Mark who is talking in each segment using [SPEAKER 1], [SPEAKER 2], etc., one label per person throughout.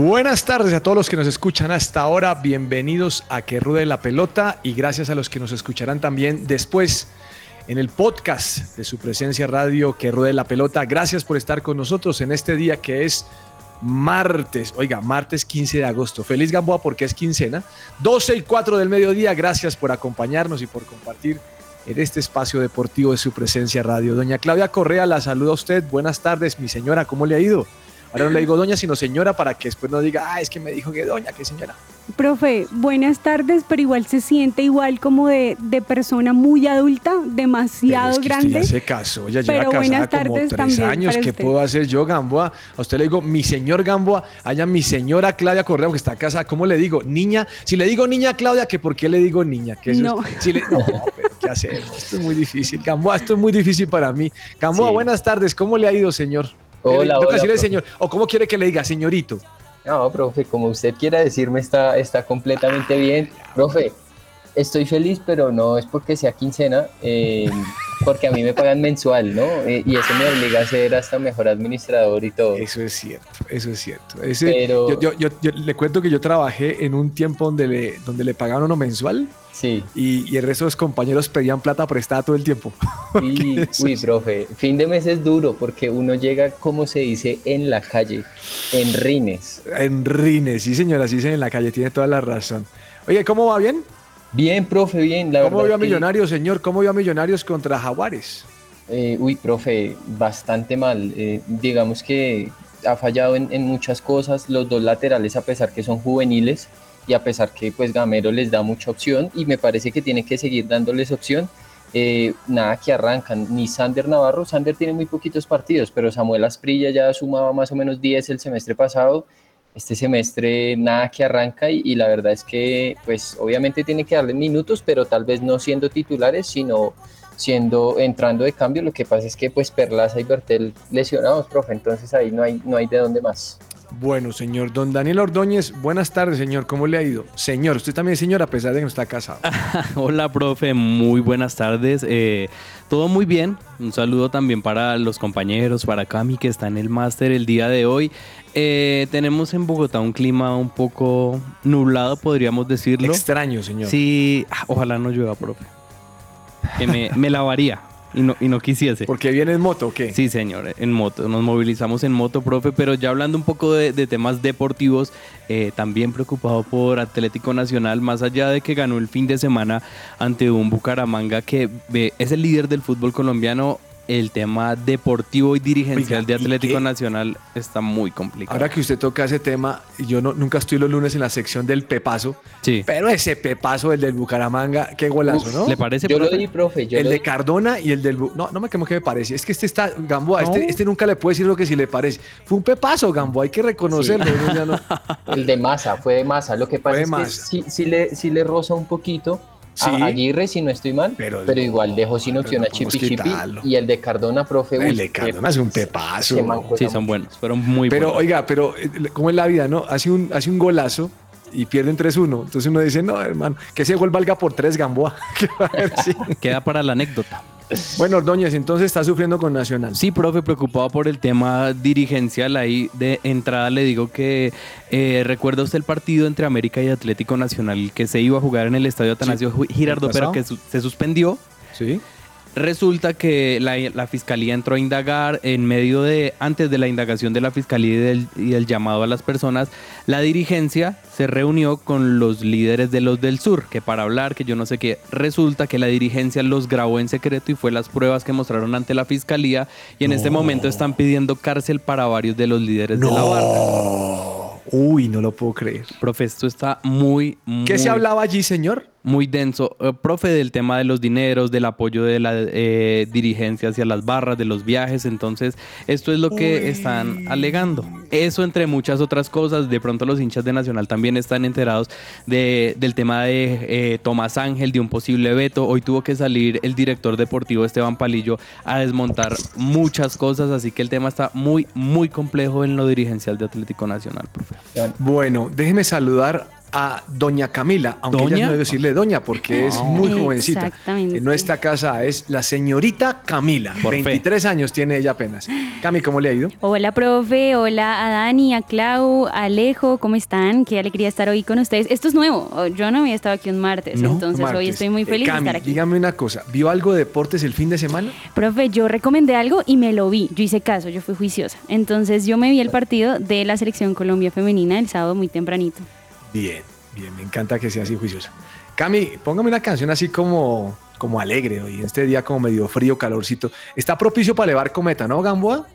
[SPEAKER 1] Buenas tardes a todos los que nos escuchan hasta ahora. Bienvenidos a Que Rude la Pelota y gracias a los que nos escucharán también después en el podcast de su presencia radio Que Rude la Pelota. Gracias por estar con nosotros en este día que es martes, oiga, martes 15 de agosto. Feliz Gamboa porque es quincena. 12 y 4 del mediodía. Gracias por acompañarnos y por compartir en este espacio deportivo de su presencia radio. Doña Claudia Correa, la saluda a usted. Buenas tardes, mi señora. ¿Cómo le ha ido? Ahora no le digo doña, sino señora para que después no diga, ah, es que me dijo que doña, que señora.
[SPEAKER 2] Profe, buenas tardes, pero igual se siente igual como de, de persona muy adulta, demasiado
[SPEAKER 1] es que
[SPEAKER 2] grande.
[SPEAKER 1] Usted ya se casó, ya
[SPEAKER 2] Pero
[SPEAKER 1] lleva casada como tres
[SPEAKER 2] también
[SPEAKER 1] años. ¿Qué
[SPEAKER 2] usted.
[SPEAKER 1] puedo hacer yo, Gamboa? A usted le digo, mi señor Gamboa, allá mi señora Claudia Correa, que está casada. ¿Cómo le digo? Niña. Si le digo niña Claudia, ¿que por qué le digo niña? Que eso
[SPEAKER 2] No.
[SPEAKER 1] es- si le- no, pero ¿qué hacemos? Esto es muy difícil. Gamboa, esto es muy difícil para mí. Gamboa,
[SPEAKER 3] Sí.
[SPEAKER 1] buenas tardes. ¿Cómo le ha ido, señor?
[SPEAKER 3] Hola,
[SPEAKER 1] Toca
[SPEAKER 3] hola,
[SPEAKER 1] decirle
[SPEAKER 3] profe.
[SPEAKER 1] señor. ¿O cómo quiere que le diga, señorito?
[SPEAKER 3] No, profe, como usted quiera decirme, está, está completamente bien. Profe, estoy feliz, pero no es porque sea quincena, eh, porque a mí me pagan mensual, ¿no? Eh, y eso me obliga a ser hasta mejor administrador y todo.
[SPEAKER 1] Eso es cierto, eso es cierto. Ese-
[SPEAKER 3] Pero-
[SPEAKER 1] yo, yo- yo- yo le cuento que yo trabajé en un tiempo donde le, donde le pagaban uno mensual
[SPEAKER 3] Sí.
[SPEAKER 1] y, y el resto de los compañeros pedían plata prestada todo el tiempo.
[SPEAKER 3] Y, uy, profe, fin de mes es duro porque uno llega, como se dice, en la calle, en rines.
[SPEAKER 1] En Rines, sí señora, sí en la calle, tiene toda la razón. Oye, ¿cómo va bien?
[SPEAKER 3] Bien, profe, bien. La
[SPEAKER 1] ¿Cómo vio a
[SPEAKER 3] que-
[SPEAKER 1] Millonarios, señor? ¿Cómo vio a Millonarios contra Jaguares?
[SPEAKER 3] Eh, uy, profe, bastante mal. Eh, digamos que ha fallado en, en muchas cosas. Los dos laterales, a pesar que son juveniles y a pesar que pues Gamero les da mucha opción y me parece que tiene que seguir dándoles opción. eh, nada que arrancan, ni Sander Navarro, Sander tiene muy poquitos partidos, pero Samuel Asprilla ya sumaba más o menos 10 el semestre pasado, este semestre nada que arranca y, y la verdad es que pues obviamente tiene que darle minutos, pero tal vez no siendo titulares, sino siendo entrando de cambio. Lo que pasa es que pues Perlaza y Bertel lesionados, profe, entonces ahí no hay, no hay de dónde más.
[SPEAKER 1] Bueno, señor Don Daniel Ordóñez, buenas tardes, señor. ¿Cómo le ha ido? Señor, usted también es señor a pesar de que no está casado.
[SPEAKER 4] Hola, profe, muy buenas tardes. Eh, todo muy bien. Un saludo también para los compañeros, para Cami que está en el máster el día de hoy. Eh, tenemos en Bogotá un clima un poco nublado, podríamos decirlo.
[SPEAKER 1] Extraño, señor.
[SPEAKER 4] Sí, ah, ojalá no llueva, profe. Que me, me lavaría y no, y no quisiese.
[SPEAKER 1] ¿Porque viene en moto o qué?
[SPEAKER 4] Sí, señor, en moto. Nos movilizamos en moto, profe, pero ya hablando un poco de, de temas deportivos, eh, también preocupado por Atlético Nacional, más allá de que ganó el fin de semana ante un Bucaramanga que eh, es el líder del fútbol colombiano. El tema deportivo y dirigencial
[SPEAKER 1] Oiga,
[SPEAKER 4] de
[SPEAKER 1] ¿y
[SPEAKER 4] Atlético? Nacional está muy complicado.
[SPEAKER 1] Ahora que usted toca ese tema, yo no, nunca estoy los lunes en la sección del Pepazo,
[SPEAKER 4] sí.
[SPEAKER 1] pero ese Pepazo, el del Bucaramanga, qué golazo, ¿no?
[SPEAKER 4] ¿Le parece,
[SPEAKER 3] Yo lo di, profe, yo
[SPEAKER 1] el
[SPEAKER 3] lo
[SPEAKER 1] de
[SPEAKER 3] di.
[SPEAKER 1] Cardona y el del... Bu- No, no me quemo que me parece. Es que este está, Gamboa,
[SPEAKER 4] No.
[SPEAKER 1] este, este nunca le puede decir lo que sí le parece. Fue un pepazo, Gamboa, hay que reconocerlo. no-
[SPEAKER 3] El de masa, fue de masa. Lo que pasa
[SPEAKER 1] Fue
[SPEAKER 3] es que sí, sí le, sí le roza un poquito
[SPEAKER 1] Sí.
[SPEAKER 3] a Aguirre, si no estoy mal,
[SPEAKER 1] Pero-
[SPEAKER 3] pero, igual dejó sin
[SPEAKER 1] pero
[SPEAKER 3] opción
[SPEAKER 1] no
[SPEAKER 3] a Chipi Chipi. Y el de Cardona, profe.
[SPEAKER 1] El de Cardona es un pepazo.
[SPEAKER 4] Sí, son buenos, pero muy
[SPEAKER 1] Pero
[SPEAKER 4] buenos.
[SPEAKER 1] oiga, pero eh, ¿cómo es la vida, no? Hace un, hace un golazo y pierden 3-1. Entonces uno dice, no, hermano, que ese gol valga por 3 Gamboa.
[SPEAKER 4] Queda para la anécdota.
[SPEAKER 1] Bueno, Ordóñez, entonces está sufriendo con Nacional.
[SPEAKER 4] Sí, profe, preocupado por el tema dirigencial. Ahí de entrada le digo que eh, recuerda usted el partido entre América y Atlético Nacional que se iba a jugar en el estadio Atanasio Girardot,
[SPEAKER 1] ¿el
[SPEAKER 4] pero que su- se suspendió.
[SPEAKER 1] Sí.
[SPEAKER 4] Resulta que la, la fiscalía entró a indagar en medio de, antes de la indagación de la fiscalía y del, y del llamado a las personas, la dirigencia se reunió con los líderes de los del sur, que para hablar, que yo no sé qué, resulta que la dirigencia los grabó en secreto y fue las pruebas que mostraron ante la fiscalía y en este momento están pidiendo cárcel para varios de los líderes de la barra.
[SPEAKER 1] Uy, no lo puedo creer.
[SPEAKER 4] Profe, esto está muy, muy...
[SPEAKER 1] ¿Qué se hablaba allí, señor?
[SPEAKER 4] Muy denso. Eh, profe, del tema de los dineros, del apoyo de la eh, dirigencia hacia las barras, de los viajes. Entonces, esto es lo que están alegando. Eso entre muchas otras cosas. De pronto los hinchas de Nacional también están enterados de, del tema de eh, Tomás Ángel, de un posible veto. Hoy tuvo que salir el director deportivo Esteban Palillo a desmontar muchas cosas. Así que el tema está muy, muy complejo en lo dirigencial de Atlético Nacional, profe.
[SPEAKER 1] Bueno, déjeme saludar a doña Camila, aunque ella no debe decirle doña porque es muy jovencita.
[SPEAKER 2] Exactamente.
[SPEAKER 1] En nuestra casa es la señorita Camila, 23 años tiene ella apenas. Cami, ¿cómo le ha ido?
[SPEAKER 2] Hola, profe. Hola a Dani, a Clau, a Alejo. ¿Cómo están? Qué alegría estar hoy con ustedes. Esto es nuevo. Yo no había estado aquí un martes,
[SPEAKER 1] No,
[SPEAKER 2] entonces
[SPEAKER 1] martes.
[SPEAKER 2] hoy estoy muy
[SPEAKER 1] Eh,
[SPEAKER 2] feliz
[SPEAKER 1] Cami,
[SPEAKER 2] de estar aquí.
[SPEAKER 1] dígame una cosa, ¿vio algo de deportes el fin de semana?
[SPEAKER 2] Profe, yo recomendé algo y me lo vi. Yo hice caso, yo fui juiciosa. Entonces yo me vi el partido de la selección Colombia femenina el sábado muy tempranito.
[SPEAKER 1] Bien, bien, me encanta que sea así juiciosa. Cami, póngame una canción así como, como alegre hoy, en este día como medio frío, calorcito. Está propicio para elevar cometa, ¿no, Gamboa?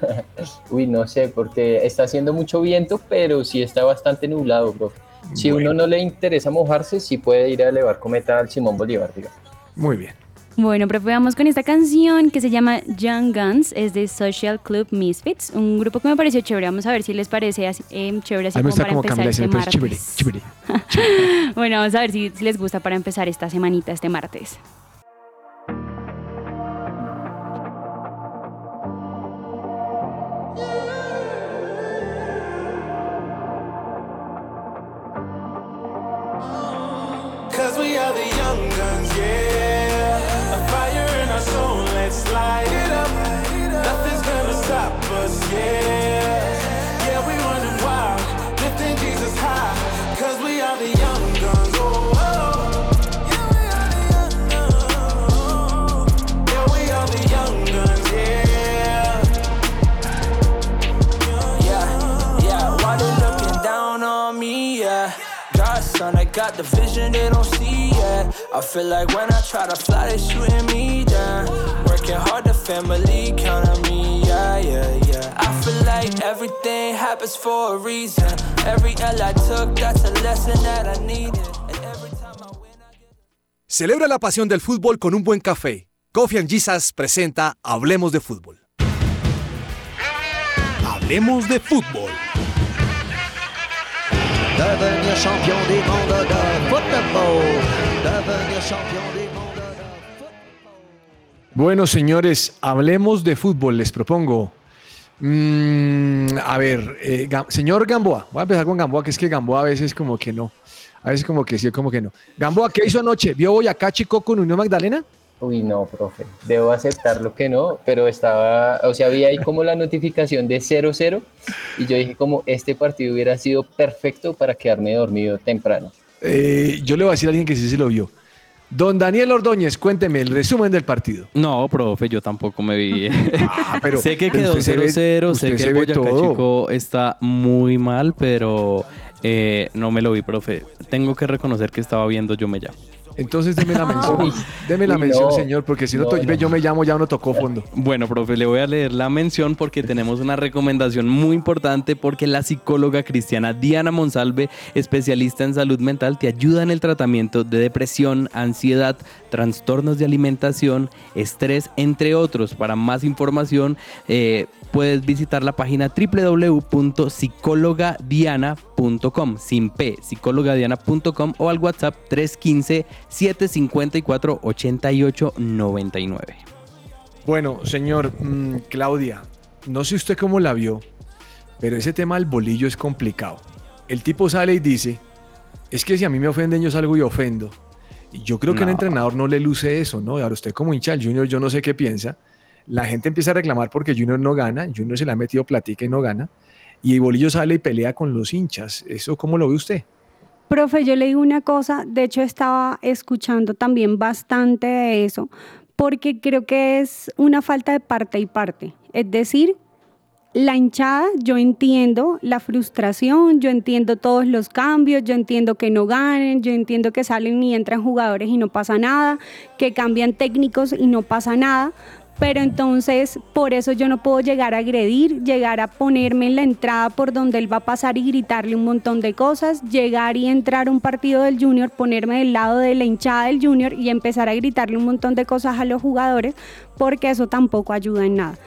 [SPEAKER 3] Uy, no sé, porque está haciendo mucho viento, pero sí está bastante nublado, profe. Si
[SPEAKER 1] Bueno.
[SPEAKER 3] uno no le interesa mojarse, sí puede ir a elevar cometa al Simón Bolívar, digamos.
[SPEAKER 1] Muy bien.
[SPEAKER 2] Bueno, profe, vamos con esta canción que se llama Young Guns, es de Social Club Misfits, un grupo que me pareció chévere. Vamos a ver si les parece así, eh, chévere así como para
[SPEAKER 1] como
[SPEAKER 2] empezar este martes.
[SPEAKER 1] chévere, chévere.
[SPEAKER 2] Bueno, vamos a ver si, si les gusta para empezar esta semanita, este martes.
[SPEAKER 5] Got the vision they don't see, yeah I feel like when I try to fly, they shooting me down Working hard, the family count on me, yeah, yeah, yeah I feel like everything happens for a reason Every L I took, that's a lesson that I needed
[SPEAKER 6] Celebra la pasión del fútbol con un buen café. Coffee and Jesus presenta Hablemos de Fútbol. Hablemos de Fútbol.
[SPEAKER 7] Devenir champion du monde de. Devenir champion du monde de
[SPEAKER 1] Bueno, señores, hablemos de fútbol, les propongo. Mm, a ver, eh, señor Gamboa, voy a empezar con Gamboa, que es que Gamboa a veces como que no. A veces como que sí, como que no. Gamboa, ¿qué hizo anoche? ¿Vio Boyacá Chico con Unión Magdalena?
[SPEAKER 3] Uy, no, profe. Debo aceptarlo que no, pero estaba, o sea, había ahí como la notificación de 0-0 y yo dije como este partido hubiera sido perfecto para quedarme dormido temprano.
[SPEAKER 1] Eh, yo le voy a decir a alguien que sí se lo vio. Don Daniel Ordóñez, cuénteme el resumen del partido.
[SPEAKER 4] No, profe, yo tampoco me vi.
[SPEAKER 1] Ah, pero-
[SPEAKER 4] sé que quedó
[SPEAKER 1] usted se ve-
[SPEAKER 4] 0-0, sé que el Boyacá. Chico está muy mal, pero eh, no me lo vi, profe. Tengo que reconocer que estaba viendo Yo Me Llamo.
[SPEAKER 1] Entonces deme la mención. Deme la mención,
[SPEAKER 3] no.
[SPEAKER 1] señor, porque si no,
[SPEAKER 3] No,
[SPEAKER 1] to-
[SPEAKER 3] no.
[SPEAKER 1] yo me llamo, ya uno tocó fondo.
[SPEAKER 4] Bueno, profe, le voy a leer la mención porque tenemos una recomendación muy importante porque la psicóloga cristiana Diana Monsalve, especialista en salud mental, te ayuda en el tratamiento de depresión, ansiedad, trastornos de alimentación, estrés, entre otros. Para más información, eh, puedes visitar la página www.psicologadiana.com, sin p, psicologadiana.com o al WhatsApp 315-754-8899.
[SPEAKER 1] Bueno, señor mm, Claudia, no sé usted cómo la vio, pero ese tema del bolillo es complicado. El tipo sale y dice, es que si a mí me ofenden yo salgo y ofendo. Y yo creo que al entrenador no le luce eso, ¿no? Ahora usted como hincha del Junior, yo no sé qué piensa. La gente empieza a reclamar porque Junior no gana, Junior se le ha metido platica y no gana. Y bolillo sale y pelea con los hinchas. ¿Eso cómo lo ve usted?
[SPEAKER 2] Profe, yo le digo una cosa, de hecho estaba escuchando también bastante de eso, porque creo que es una falta de parte y parte. Es decir, la hinchada, yo entiendo la frustración, yo entiendo todos los cambios, yo entiendo que no ganen, yo entiendo que salen y entran jugadores y no pasa nada, que cambian técnicos y no pasa nada, pero entonces por eso yo no puedo llegar a agredir, llegar a ponerme en la entrada por donde él va a pasar y gritarle un montón de cosas, llegar y entrar a un partido del junior, ponerme del lado de la hinchada del junior y empezar a gritarle un montón de cosas a los jugadores, porque eso tampoco ayuda en nada.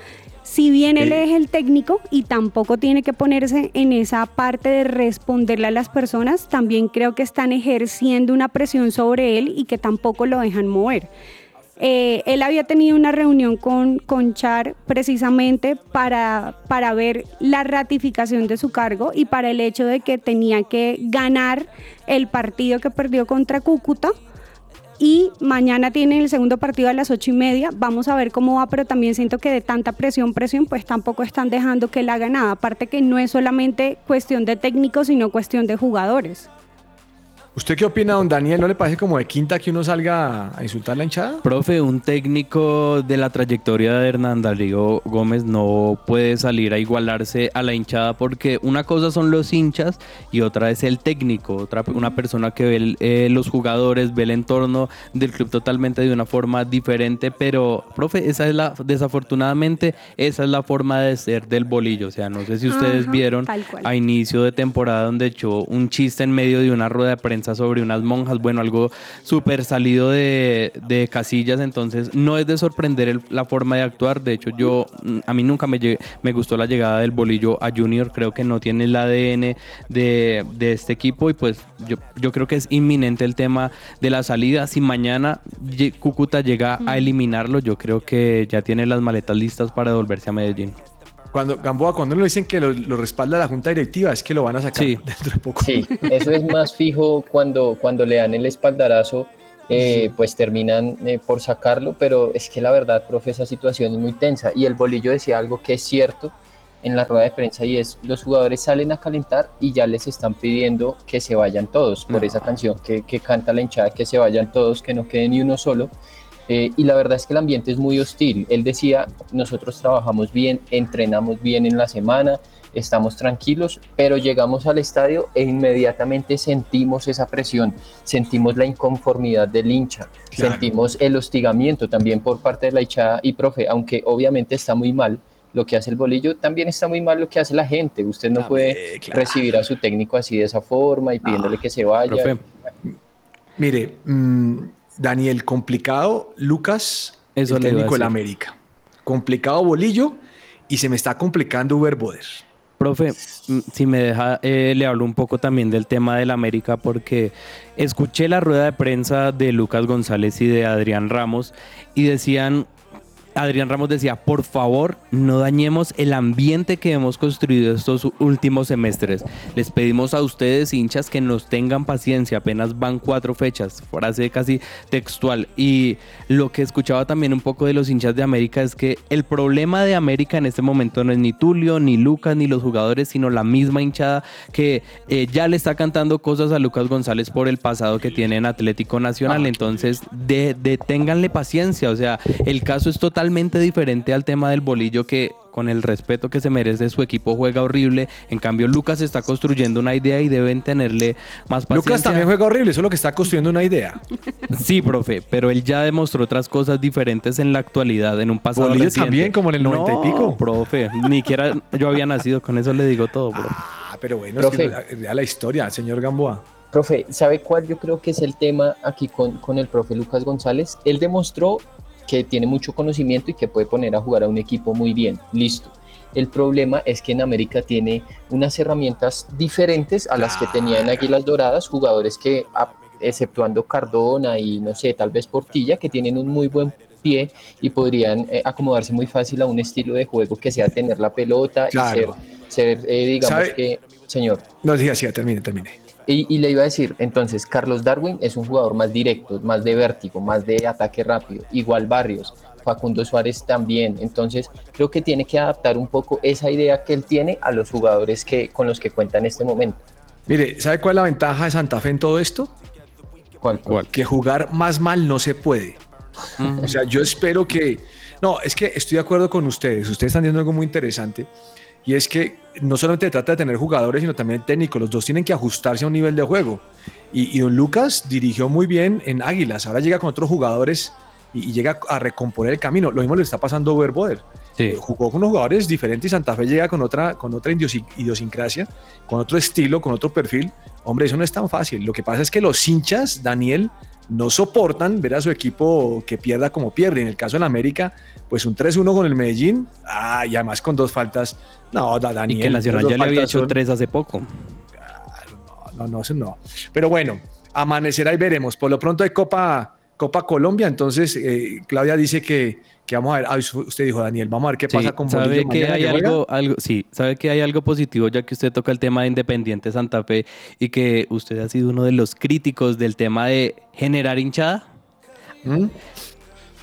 [SPEAKER 2] Si bien él es el técnico y tampoco tiene que ponerse en esa parte de responderle a las personas, también creo que están ejerciendo una presión sobre él y que tampoco lo dejan mover. Eh, él había tenido una reunión con, con Char precisamente para, para ver la ratificación de su cargo y para el hecho de que tenía que ganar el partido que perdió contra Cúcuta. Y mañana tienen el segundo partido a las ocho y media. Vamos a ver cómo va, pero también siento que de tanta presión, presión, pues tampoco están dejando que él haga nada. Aparte que no es solamente cuestión de técnicos, sino cuestión de jugadores.
[SPEAKER 1] ¿Usted qué opina, don Daniel? ¿No le parece como de quinta que uno salga a insultar la hinchada?
[SPEAKER 4] Profe, un técnico de la trayectoria de Hernán Darío Gómez no puede salir a igualarse a la hinchada porque una cosa son los hinchas y otra es el técnico, otra una persona que ve eh, los jugadores, ve el entorno del club totalmente de una forma diferente, pero profe, esa es la desafortunadamente esa es la forma de ser del bolillo, o sea, no sé si ustedes vieron a inicio de temporada donde echó un chiste en medio de una rueda de prensa sobre unas monjas, bueno, algo súper salido de, casillas, entonces no es de sorprender la forma de actuar, de hecho yo, mm, a mí nunca me, me gustó la llegada del bolillo a Junior, creo que no tiene el ADN de, este equipo y pues yo, yo creo que es inminente el tema de la salida, si mañana Cúcuta llega a eliminarlo, yo creo que ya tiene las maletas listas para devolverse a Medellín.
[SPEAKER 1] Cuando Gamboa, cuando le dicen que lo, respalda la junta directiva, es que lo van a sacar dentro de poco.
[SPEAKER 3] Sí, eso es más fijo cuando, cuando le dan el espaldarazo, eh, pues terminan eh, por sacarlo, pero es que la verdad, profe, esa situación es muy tensa. Y el bolillo decía algo que es cierto en la rueda de prensa y es los jugadores salen a calentar y ya les están pidiendo que se vayan todos por esa canción que, que canta la hinchada, que se vayan todos, que no quede ni uno solo. Eh, y la verdad es que el ambiente es muy hostil. Él decía, nosotros trabajamos bien, entrenamos bien en la semana, estamos tranquilos, pero llegamos al estadio e inmediatamente sentimos esa presión, sentimos la inconformidad del hincha, sentimos el hostigamiento también por parte de la hinchada y profe, aunque obviamente está muy mal lo que hace el bolillo, también está muy mal lo que hace la gente. Usted no puede recibir a su técnico así de esa forma y pidiéndole que se vaya.
[SPEAKER 1] Mire, mm, Daniel, complicado, Lucas, Eso el técnico del América. Complicado Bolillo y se me está complicando Uber Boder.
[SPEAKER 4] Profe, mm, si me deja, eh, le hablo un poco también del tema del América porque escuché la rueda de prensa de Lucas González y de Adrián Ramos y decían Adrián Ramos decía, por favor, no dañemos el ambiente que hemos construido estos últimos semestres. Les pedimos a ustedes, hinchas, que nos tengan paciencia. Apenas van cuatro fechas, frase casi textual. Y lo que escuchaba también un poco de los hinchas de América es que el problema de América en este momento no es ni Tulio, ni Lucas, ni los jugadores, sino la misma hinchada que eh, ya le está cantando cosas a Lucas González por el pasado que tiene en Atlético Nacional. Entonces, deténganle paciencia. O sea, el caso es total totalmente diferente al tema del bolillo que con el respeto que se merece su equipo juega horrible. En cambio, Lucas está construyendo una idea y deben tenerle más paciencia.
[SPEAKER 1] Lucas también juega horrible, solo que está construyendo una idea.
[SPEAKER 4] Sí, profe, pero él ya demostró otras cosas diferentes en la actualidad, en un pasado
[SPEAKER 1] Bolillo también, como en el 90 y pico.
[SPEAKER 4] profe, ni siquiera yo había nacido, con eso le digo todo, profe.
[SPEAKER 1] Ah, pero bueno, profe, es que la historia, señor Gamboa.
[SPEAKER 3] Profe, ¿sabe cuál yo creo que es el tema aquí con, con el profe Lucas González? Él demostró que tiene mucho conocimiento y que puede poner a jugar a un equipo muy bien. Listo. El problema es que en América tiene unas herramientas diferentes a las que tenía en Águilas Doradas, jugadores que, exceptuando Cardona y no sé, tal vez Portilla, que tienen un muy buen pie y podrían eh, acomodarse muy fácil a un estilo de juego que sea tener la pelota y ser, ser eh, digamos que, señor.
[SPEAKER 1] No, sí, sí, termine, termine.
[SPEAKER 3] Y, le iba a decir, entonces, Carlos Darwin es un jugador más directo, más de vértigo, más de ataque rápido, igual Barrios, Facundo Suárez también. Entonces, creo que tiene que adaptar un poco esa idea que él tiene a los jugadores que, con los que cuenta en este momento.
[SPEAKER 1] Mire, ¿sabe cuál es la ventaja de Santa Fe en todo esto?
[SPEAKER 3] ¿Cuál? ¿Cuál?
[SPEAKER 1] Que jugar más mal no se puede. O sea, yo espero que... No, es que estoy de acuerdo con ustedes. Ustedes están diciendo algo muy interesante. Y es que no solamente trata de tener jugadores, sino también técnicos. Los dos tienen que ajustarse a un nivel de juego. Y, don Lucas dirigió muy bien en Águilas. Ahora llega con otros jugadores y, y llega a recomponer el camino. Lo mismo le está pasando a Overboder.
[SPEAKER 4] Sí.
[SPEAKER 1] Jugó con unos jugadores diferentes y Santa Fe llega con otra, con otra idiosi- idiosincrasia, con otro estilo, con otro perfil. Hombre, eso no es tan fácil. Lo que pasa es que los hinchas, Daniel, no soportan ver a su equipo que pierda como pierde. En el caso del América, pues un 3-1 con el Medellín, ah, y además con dos faltas. No, da-
[SPEAKER 4] Y
[SPEAKER 1] Daniel.
[SPEAKER 4] que Nacional ya le había hecho
[SPEAKER 1] son-
[SPEAKER 4] tres hace poco.
[SPEAKER 1] no, no, eso no. Pero bueno, amanecerá y veremos. Por lo pronto hay Copa, Copa Colombia, entonces eh, Claudia dice que, que vamos a ver, ah, usted dijo Daniel, vamos a ver qué
[SPEAKER 4] Sí,
[SPEAKER 1] pasa con
[SPEAKER 4] sabe que hay
[SPEAKER 1] que
[SPEAKER 4] algo, algo, sí, sabe que hay algo positivo ya que usted toca el tema de Independiente Santa Fe y que usted ha sido uno de los críticos del tema de generar hinchada.
[SPEAKER 1] ¿Mm?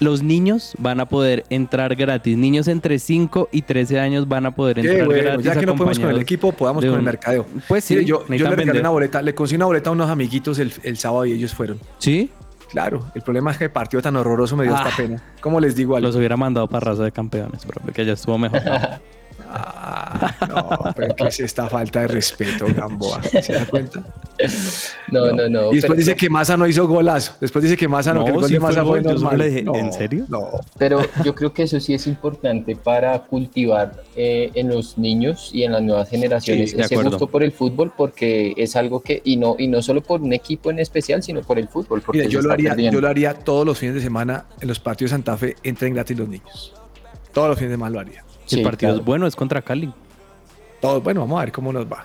[SPEAKER 4] Los niños van a poder entrar gratis. Niños entre 5 y 13 años van a poder entrar
[SPEAKER 1] bueno,
[SPEAKER 4] gratis.
[SPEAKER 1] ya que no podemos con el equipo, podamos con el mercadeo.
[SPEAKER 4] Pues sí,
[SPEAKER 1] Mire, yo, yo le regalé una boleta, le conseguí una boleta a unos amiguitos el, el sábado y ellos fueron.
[SPEAKER 4] Sí,
[SPEAKER 1] Claro, el problema es que el partido tan horroroso me dio
[SPEAKER 4] Ah.
[SPEAKER 1] esta pena. ¿Cómo les digo algo?
[SPEAKER 4] los hubiera mandado para raza de campeones, pero que ya estuvo mejor.
[SPEAKER 1] Ah, no, pero ¿qué es esta falta de respeto, Gamboa? ¿Se da cuenta?
[SPEAKER 3] No, no, no.
[SPEAKER 1] y después
[SPEAKER 3] pero-
[SPEAKER 1] dice que Massa no hizo golazo. Después dice que Massa no,
[SPEAKER 4] No,
[SPEAKER 1] que el gol
[SPEAKER 4] sí
[SPEAKER 1] de
[SPEAKER 4] fue
[SPEAKER 1] Massa fue normal.
[SPEAKER 4] le dije,
[SPEAKER 1] No,
[SPEAKER 4] ¿en serio?
[SPEAKER 1] No.
[SPEAKER 3] Pero yo creo que eso sí es importante para cultivar eh, en los niños y en las nuevas generaciones
[SPEAKER 4] Sí,
[SPEAKER 3] ese gusto por el fútbol porque es algo que, y no, y no solo por un equipo en especial, sino por el fútbol. Porque
[SPEAKER 1] Mira, yo lo, haría,
[SPEAKER 3] perdiendo.
[SPEAKER 1] yo lo haría todos los fines de semana en los partidos de Santa Fe, entren gratis los niños. Todos los fines de semana lo haría.
[SPEAKER 4] El partido
[SPEAKER 3] claro.
[SPEAKER 4] es bueno, es contra Cali.
[SPEAKER 1] Todos, bueno, vamos a ver cómo nos va.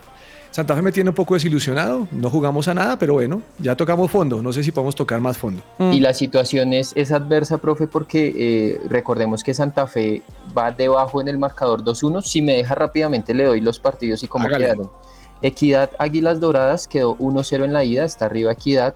[SPEAKER 1] Santa Fe me tiene un poco desilusionado, no jugamos a nada, pero bueno, ya tocamos fondo, no sé si podemos tocar más fondo.
[SPEAKER 3] Y la situación es, es adversa, profe, porque eh, recordemos que Santa Fe va debajo en el marcador 2-1. Si me deja rápidamente, le doy los partidos y cómo
[SPEAKER 1] Hágale.
[SPEAKER 3] quedaron. Equidad Águilas Doradas quedó 1-0 en la ida, está arriba Equidad.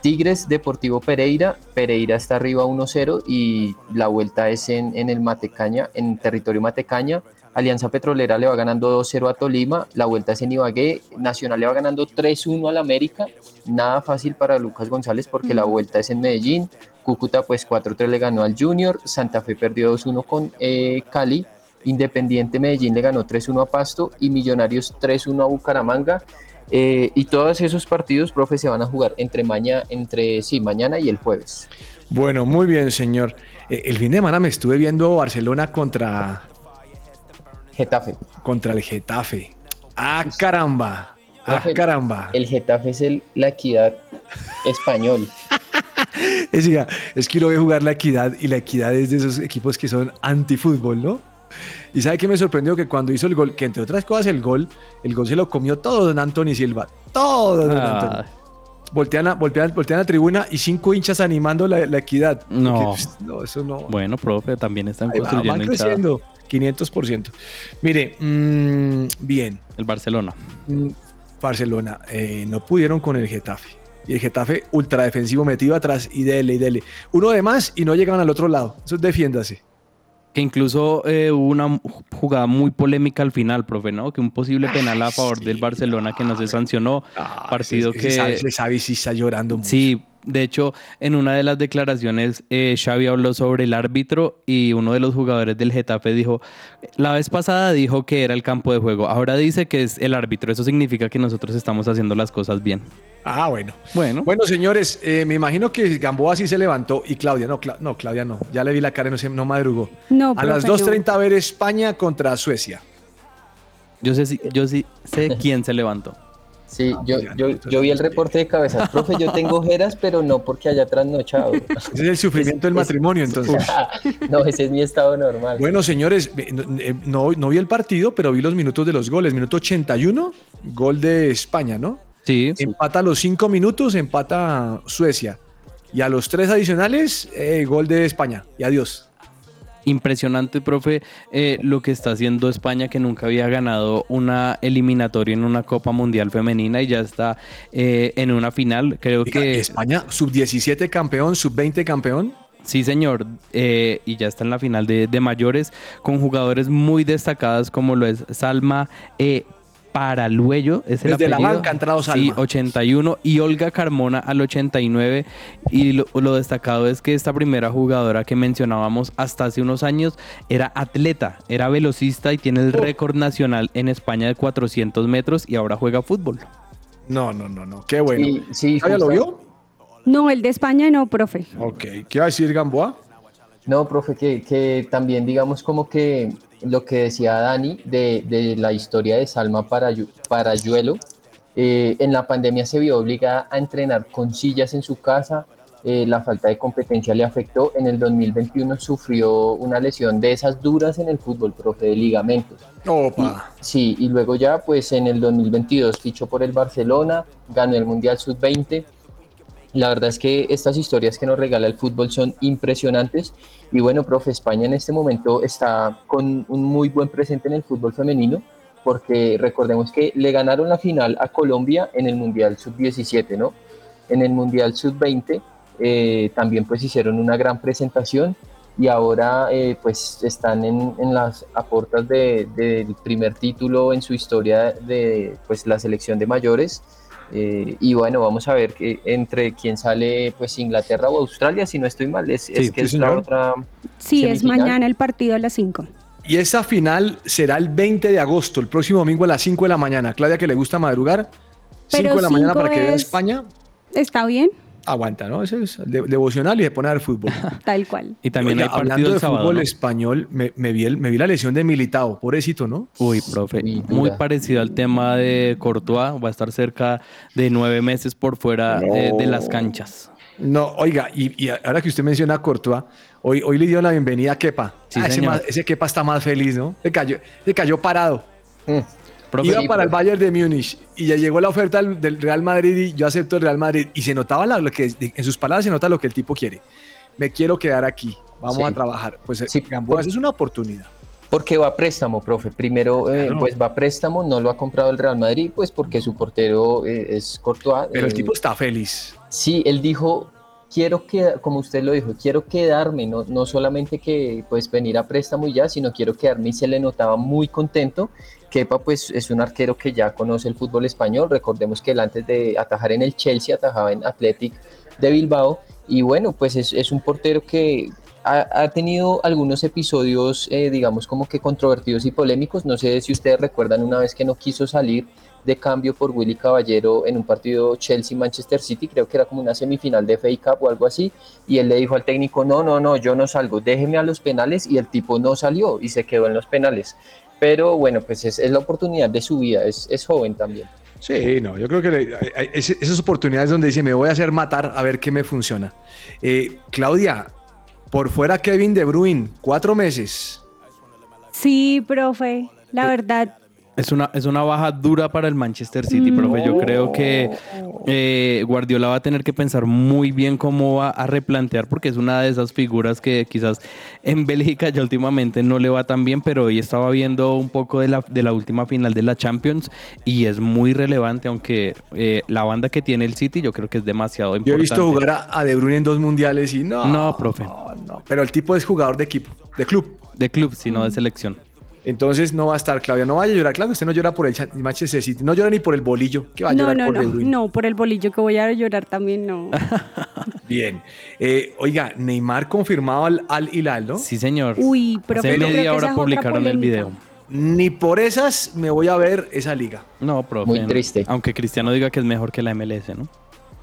[SPEAKER 3] Tigres Deportivo Pereira, Pereira está arriba 1-0 y la vuelta es en, en el Matecaña, en territorio Matecaña. Alianza Petrolera le va ganando 2-0 a Tolima, la vuelta es en Ibagué, Nacional le va ganando 3-1 al América, nada fácil para Lucas González porque la vuelta es en Medellín, Cúcuta pues 4-3 le ganó al Junior, Santa Fe perdió 2-1 con eh, Cali, Independiente Medellín le ganó 3-1 a Pasto. Y Millonarios 3-1 a Bucaramanga. Eh, y todos esos partidos, profe, se van a jugar entre, mañana, entre sí, mañana y el jueves.
[SPEAKER 1] Bueno, muy bien, señor. Eh, el fin de semana me estuve viendo Barcelona contra,
[SPEAKER 3] Getafe.
[SPEAKER 1] contra el Getafe. Ah, caramba. Ah, caramba.
[SPEAKER 3] El Getafe es el, la equidad español.
[SPEAKER 1] Es, es que uno ve jugar la equidad y la equidad es de esos equipos que son antifútbol, ¿no? Y sabe que me sorprendió que cuando hizo el gol, que entre otras cosas el gol, el gol se lo comió todo don Anthony Silva. Todo don
[SPEAKER 4] Ah.
[SPEAKER 1] Anthony. Voltean a, voltean, voltean a tribuna y cinco hinchas animando la, la equidad.
[SPEAKER 4] No.
[SPEAKER 1] Porque, pss, no, eso no.
[SPEAKER 4] Bueno, profe, también están
[SPEAKER 1] Ahí va,
[SPEAKER 4] construyendo
[SPEAKER 1] van creciendo. 500%. Mire, mm, bien.
[SPEAKER 4] el Barcelona.
[SPEAKER 1] Mm, Barcelona, eh, no pudieron con el Getafe. Y el Getafe ultra defensivo metido atrás y dele y dele. Uno de más y no llegan al otro lado. Eso es defiéndase.
[SPEAKER 4] Que incluso eh, hubo una jugada muy polémica al final, profe, ¿no? Que un posible penal a favor del Barcelona que no se sancionó. partido
[SPEAKER 1] ese-
[SPEAKER 4] que...
[SPEAKER 1] sabe si está llorando mucho.
[SPEAKER 4] Sí, de hecho, en una de las declaraciones, eh, Xavi habló sobre el árbitro y uno de los jugadores del Getafe dijo, la vez pasada dijo que era el campo de juego, ahora dice que es el árbitro. Eso significa que nosotros estamos haciendo las cosas bien.
[SPEAKER 1] Ah, bueno.
[SPEAKER 4] Bueno,
[SPEAKER 1] Bueno, señores, eh, me imagino que Gamboa sí se levantó y Claudia, no, Cla- no, Claudia no. Ya le vi la cara y no, se, no madrugó.
[SPEAKER 2] No,
[SPEAKER 1] a las
[SPEAKER 2] profe, no.
[SPEAKER 1] 2.30 a ver España contra Suecia.
[SPEAKER 4] yo sé, si- yo sí sé quién se levantó.
[SPEAKER 3] Sí,
[SPEAKER 1] Ah,
[SPEAKER 3] yo,
[SPEAKER 1] pues
[SPEAKER 3] yo, vi el reporte de cabezas. Profe, yo tengo ojeras, pero no porque haya trasnochado.
[SPEAKER 1] Ese es el sufrimiento del
[SPEAKER 3] Es-
[SPEAKER 1] matrimonio, entonces.
[SPEAKER 3] no, ese es mi estado normal.
[SPEAKER 1] Bueno, señores, eh, no, no, no vi el partido, pero vi los minutos de los goles. Minuto 81, gol de España, ¿no?
[SPEAKER 4] Sí,
[SPEAKER 1] Empata a los 5 minutos, empata Suecia. Y a los 3 adicionales, eh, gol de España. Y adiós.
[SPEAKER 4] Impresionante, profe, eh, lo que está haciendo España, que nunca había ganado una eliminatoria en una Copa Mundial Femenina y ya está eh, en una final. Creo
[SPEAKER 1] Oiga,
[SPEAKER 4] que
[SPEAKER 1] España, sub-17 campeón, sub-20 campeón.
[SPEAKER 4] Sí, señor, eh, y ya está en la final de, de mayores con jugadores muy destacadas como lo es Salma Paraluello, es el
[SPEAKER 1] Desde la banca ha entrado
[SPEAKER 4] Sí,
[SPEAKER 1] Salma.
[SPEAKER 4] 81 y Olga Carmona al 89 y lo, lo destacado es que esta primera jugadora que mencionábamos hasta hace unos años era atleta, era velocista y tiene el
[SPEAKER 1] Oh.
[SPEAKER 4] récord nacional en España de 400 metros y ahora juega fútbol.
[SPEAKER 1] No, no, no, no. Qué bueno.
[SPEAKER 3] Sí, sí,
[SPEAKER 1] ¿Ah, ya lo vio?
[SPEAKER 2] No, el de España no, profe.
[SPEAKER 1] Ok, ¿qué va a decir Gamboa?
[SPEAKER 3] No, profe, que, que también digamos como que lo que decía Dani de, de la historia de Salma para, Parayuelo, eh, en la pandemia se vio obligada a entrenar con sillas en su casa, eh, la falta de competencia le afectó. En el 2021 sufrió una lesión de esas duras en el fútbol, profe, de ligamentos.
[SPEAKER 1] Opa.
[SPEAKER 3] sí, y luego ya, pues en el 2022 fichó por el Barcelona, ganó el Mundial Sub-20. La verdad es que estas historias que nos regala el fútbol son impresionantes. Y bueno, profe, España en este momento está con un muy buen presente en el fútbol femenino, porque recordemos que le ganaron la final a Colombia en el Mundial Sub-17, ¿no? En el Mundial Sub-20 eh, también pues hicieron una gran presentación y ahora eh, pues están en, las aportas del primer título en su historia de pues la selección de mayores eh, y bueno vamos a ver que entre quién sale pues Inglaterra o Australia si no estoy mal. Es, que es la otra
[SPEAKER 2] sí es mañana el partido a las 5
[SPEAKER 1] y esa final será el 20 de agosto el próximo domingo a las 5 de la mañana. Claudia que le gusta madrugar 5 de la mañana para que vea España.
[SPEAKER 2] Está bien
[SPEAKER 1] aguanta, ¿no? Eso es devocional y se pone a ver fútbol.
[SPEAKER 2] Tal cual.
[SPEAKER 4] Y también hay
[SPEAKER 1] hablando de fútbol español, me, vi me vi la lesión de Militao, pobrecito, ¿no?
[SPEAKER 4] Uy, profe, muy parecido al tema de Courtois, va a estar cerca de nueve meses por fuera de, las canchas.
[SPEAKER 1] No, oiga, y, ahora que usted menciona a Courtois, hoy, hoy le dio la bienvenida a Kepa. Ah, ese, Kepa está más feliz, ¿no? Se cayó, se cayó parado. Mm. Iba para el Bayern de Múnich y ya llegó la oferta del Real Madrid y yo acepto el Real Madrid. Y se notaba lo que, en sus palabras se nota lo que el tipo quiere. Me quiero quedar aquí, vamos a trabajar. Pues, sí, pues es una oportunidad.
[SPEAKER 3] Porque va a préstamo, profe. Primero, eh, pues va a préstamo, no lo ha comprado el Real Madrid, pues porque su portero eh, es Courtois.
[SPEAKER 1] Pero el
[SPEAKER 3] eh,
[SPEAKER 1] tipo está feliz.
[SPEAKER 3] Sí, él dijo, quiero quedar, como usted lo dijo, quiero quedarme, no, no solamente que pues venir a préstamo y ya, sino quiero quedarme y se le notaba muy contento. Kepa pues es un arquero que ya conoce el fútbol español, recordemos que él antes de atajar en el Chelsea atajaba en Athletic de Bilbao. Y bueno pues es, un portero que ha, tenido algunos episodios eh, digamos como que controvertidos y polémicos, no sé si ustedes recuerdan una vez que no quiso salir de cambio por Willy Caballero en un partido Chelsea-Manchester City, creo que era como una semifinal de FA Cup o algo así, y él le dijo al técnico, no, no, no, yo no salgo, déjeme a los penales, y el tipo no salió y se quedó en los penales. Pero bueno, pues es, la oportunidad de su vida, es, joven también.
[SPEAKER 1] Sí, no, yo creo que esas oportunidades donde dice, me voy a hacer matar a ver qué me funciona. Eh, Claudia, por fuera Kevin De Bruyne, cuatro meses.
[SPEAKER 2] Sí, profe, la verdad,
[SPEAKER 4] es una, es una baja dura para el Manchester City, profe. Yo creo que eh, Guardiola va a tener que pensar muy bien cómo va a replantear, porque es una de esas figuras que quizás en Bélgica ya últimamente no le va tan bien, pero hoy estaba viendo un poco de la, de la última final de la Champions y es muy relevante, aunque eh, la banda que tiene el City yo creo que es demasiado importante.
[SPEAKER 1] Yo he visto jugar a, De Bruyne en dos mundiales y no.
[SPEAKER 4] No, profe.
[SPEAKER 1] Pero el tipo es jugador de equipo, de club.
[SPEAKER 4] De club, sino de selección.
[SPEAKER 1] Entonces no va a estar Claudia, no vaya a llorar, claro, usted no llora por el Manchester City, no llora ni por el bolillo, que va a llorar
[SPEAKER 2] no,
[SPEAKER 1] por
[SPEAKER 2] no,
[SPEAKER 1] el
[SPEAKER 2] No, por el bolillo que voy a llorar también no.
[SPEAKER 1] Bien. Eh, oiga, Neymar confirmado al, al Hilal, ¿no?
[SPEAKER 4] Sí, señor.
[SPEAKER 2] Uy, pero
[SPEAKER 4] Hace media hora publicaron el video.
[SPEAKER 1] Ni por esas me voy a ver esa liga.
[SPEAKER 4] No, profe.
[SPEAKER 3] Muy triste.
[SPEAKER 4] Aunque Cristiano diga que es mejor que la MLS, ¿no?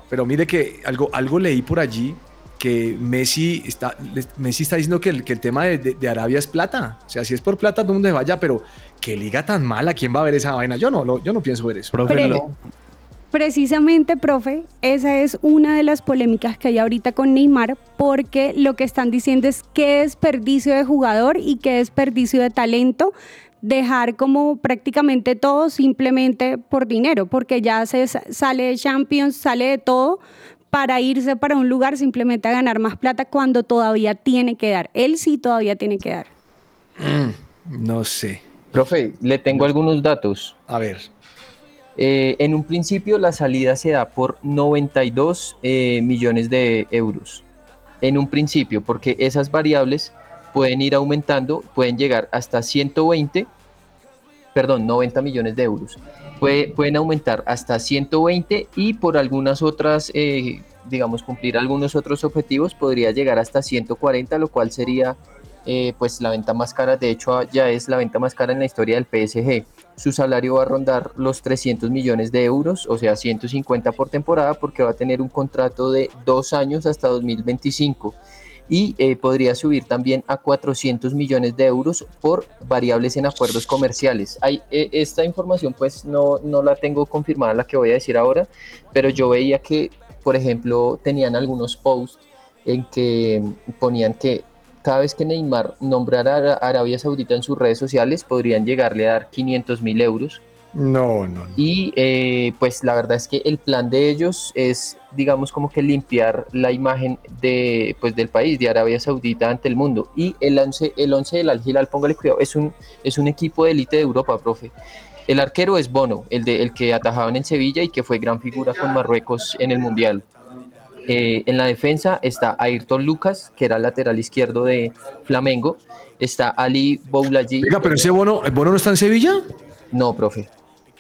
[SPEAKER 1] Pero mire que algo, algo leí por allí que Messi está, Messi está diciendo que el, que el tema de, Arabia es plata. O sea, si es por plata, todo mundo se vaya, pero qué liga tan mala, ¿quién va a ver esa vaina? Yo no, yo no pienso ver eso.
[SPEAKER 2] Precisamente, profe, esa es una de las polémicas que hay ahorita con Neymar, porque lo que están diciendo es qué desperdicio de jugador y qué desperdicio de talento dejar como prácticamente todo simplemente por dinero, porque ya se sale de Champions, sale de todo, para irse para un lugar simplemente a ganar más plata cuando todavía tiene que dar. Él sí todavía tiene que dar.
[SPEAKER 1] Mm, no sé.
[SPEAKER 3] Profe, le tengo algunos datos.
[SPEAKER 1] A ver.
[SPEAKER 3] Eh, en un principio la salida se da por 92 eh, millones de euros. En un principio, porque esas variables pueden ir aumentando, pueden llegar hasta 120, perdón, 90 millones de euros pueden aumentar hasta 120 y por algunas otras, eh, digamos, cumplir algunos otros objetivos podría llegar hasta 140, lo cual sería eh, pues la venta más cara, de hecho ya es la venta más cara en la historia del PSG. su salario va a rondar los 300 millones de euros, o sea, 150 por temporada, porque va a tener un contrato de dos años hasta 2025 y eh, podría subir también a 400 millones de euros por variables en acuerdos comerciales. Hay, eh, esta información pues no, no la tengo confirmada la que voy a decir ahora, pero yo veía que, por ejemplo, tenían algunos posts en que ponían que cada vez que Neymar nombrara a Arabia Saudita en sus redes sociales podrían llegarle a dar 500 mil euros
[SPEAKER 1] no, no, no.
[SPEAKER 3] Y eh, pues la verdad es que el plan de ellos es, digamos, como que limpiar la imagen de, pues, del país, de Arabia Saudita ante el mundo. Y el 11, el 11 del Al Hilal, póngale cuidado, es un, es un equipo de élite de Europa, profe. El arquero es Bono, el, de, el que atajaban en Sevilla y que fue gran figura con Marruecos en el Mundial. Eh, en la defensa está Ayrton Lucas, que era lateral izquierdo de Flamengo. Está Ali Boulaji.
[SPEAKER 1] Oiga, pero ese Bono, ¿el Bono no está en Sevilla?
[SPEAKER 3] No, profe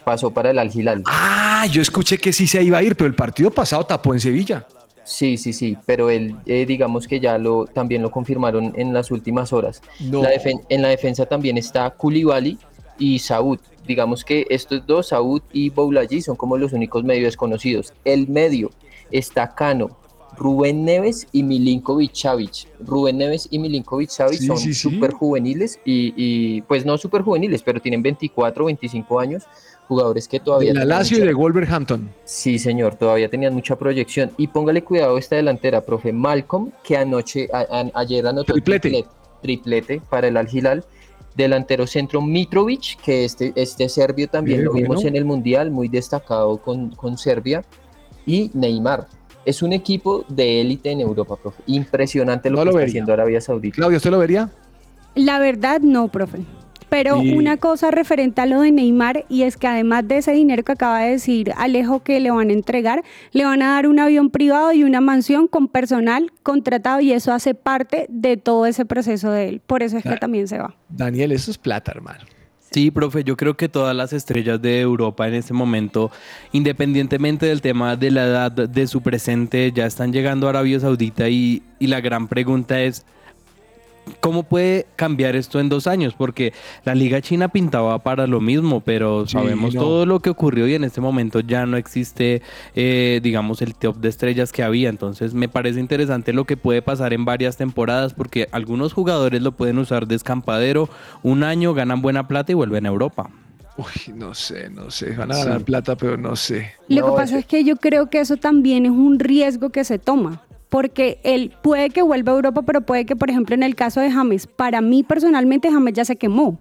[SPEAKER 3] pasó para el Al Hilal.
[SPEAKER 1] Ah, yo escuché que sí se iba a ir, pero el partido pasado tapó en Sevilla.
[SPEAKER 3] Sí, sí, sí, pero él, eh, digamos que ya lo también lo confirmaron en las últimas horas. en la defensa también está Koulibaly y Saúd. Digamos que estos dos, Saúd y Boulaji, son como los únicos medios conocidos. El medio está Cano, Rubén Neves y Milinkovic Savic. Rubén Neves y Milinkovic Savic son súper juveniles y, y, pues no súper juveniles, pero tienen 24 o 25 años jugadores que todavía...
[SPEAKER 1] De la Lazio y de Wolverhampton.
[SPEAKER 3] Sí, señor, todavía tenían mucha proyección. Y póngale cuidado a esta delantera, profe Malcolm, que anoche, ayer anotó
[SPEAKER 1] triplete.
[SPEAKER 3] triplete, para el Al. Delantero centro Mitrovic, que este, este serbio también lo vimos en el Mundial, muy destacado con, con Serbia. Y Neymar, es un equipo de élite en Europa, profe. Impresionante lo que está haciendo Arabia Saudita.
[SPEAKER 1] Claudio, ¿usted lo vería?
[SPEAKER 2] La verdad, no, profe. Pero una cosa referente a lo de Neymar, y es que además de ese dinero que acaba de decir Alejo que le van a entregar, le van a dar un avión privado y una mansión con personal contratado, y eso hace parte de todo ese proceso de él. Por eso es que también se va.
[SPEAKER 1] Daniel, eso es plata, hermano.
[SPEAKER 4] Sí, profe, yo creo que todas las estrellas de Europa en este momento, independientemente del tema de la edad de su presente, ya están llegando a Arabia Saudita y, y la gran pregunta es, ¿Cómo puede cambiar esto en dos años? Porque la Liga China pintaba para lo mismo, pero sabemos todo lo que ocurrió y en este momento ya no existe, eh, digamos, el top de estrellas que había. Entonces me parece interesante lo que puede pasar en varias temporadas porque algunos jugadores lo pueden usar de escampadero, un año ganan buena plata y vuelven a Europa.
[SPEAKER 1] Uy, no sé, no sé. Van a ganar plata, pero no sé.
[SPEAKER 2] Lo que pasa es que yo creo que eso también es un riesgo que se toma porque él puede que vuelva a Europa, pero puede que, por ejemplo, en el caso de James, para mí personalmente James ya se quemó.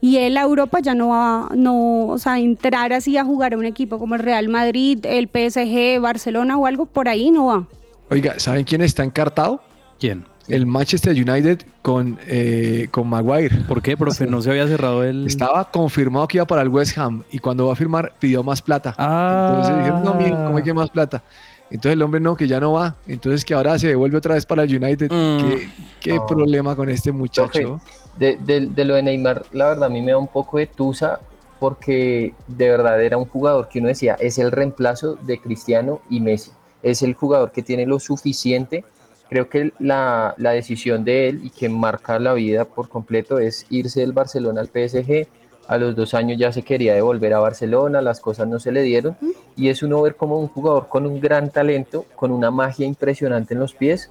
[SPEAKER 2] Y él a Europa ya no va, no, o sea, entrar así a jugar a un equipo como el Real Madrid, el PSG, Barcelona o algo, por ahí no va.
[SPEAKER 1] Oiga, ¿saben quién está encartado?
[SPEAKER 4] ¿Quién?
[SPEAKER 1] El Manchester United con, eh, con Maguire.
[SPEAKER 4] ¿Por qué, profe? No se había cerrado el.
[SPEAKER 1] Estaba confirmado que iba para el West Ham y cuando va a firmar pidió más plata. Ah. Entonces dijeron, no, miren, ¿cómo hay que más plata? Entonces el hombre no, que ya no va. Entonces que ahora se devuelve otra vez para el United. Mm. ¿Qué, problema con este muchacho?
[SPEAKER 3] de, lo de Neymar, la verdad a mí me da un poco de tusa porque de verdad era un jugador que uno decía, es el reemplazo de Cristiano y Messi. Es el jugador que tiene lo suficiente. Creo que la, la decisión de él y que marca la vida por completo es irse del Barcelona al PSG a los dos años ya se quería devolver a Barcelona, las cosas no se le dieron. Y es uno ver como un jugador con un gran talento, con una magia impresionante en los pies,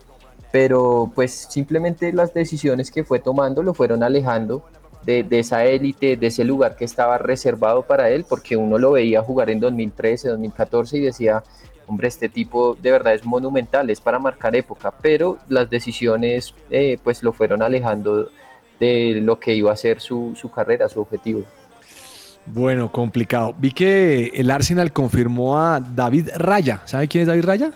[SPEAKER 3] pero pues simplemente las decisiones que fue tomando lo fueron alejando de, esa élite, de ese lugar que estaba reservado para él, porque uno lo veía jugar en 2013, 2014 y decía, hombre, este tipo de verdad es monumental, es para marcar época, pero las decisiones eh, pues lo fueron alejando de lo que iba a ser su, carrera, su objetivo.
[SPEAKER 1] Bueno, complicado. Vi que el Arsenal confirmó a David Raya. ¿Sabe quién es David Raya?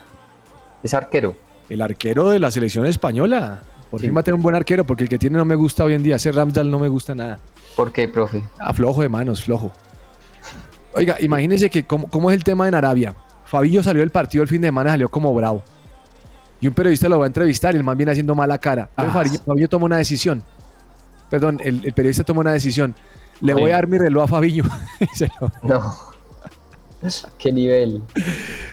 [SPEAKER 3] Es arquero.
[SPEAKER 1] El arquero de la selección española. Por fin va a tener un buen arquero, porque el que tiene no me gusta hoy en día. Ese Ramsdale no me gusta nada.
[SPEAKER 3] ¿Por qué, profe?
[SPEAKER 1] Ah, flojo de manos, flojo. Oiga, imagínense que cómo, es el tema en Arabia. Fabillo salió del partido el fin de semana, salió como bravo. Y un periodista lo va a entrevistar y el man viene haciendo mala cara. Ah. Fabillo toma una decisión perdón, el, periodista tomó una decisión. Le voy a dar mi reloj a Fabiño.
[SPEAKER 3] no. Qué nivel.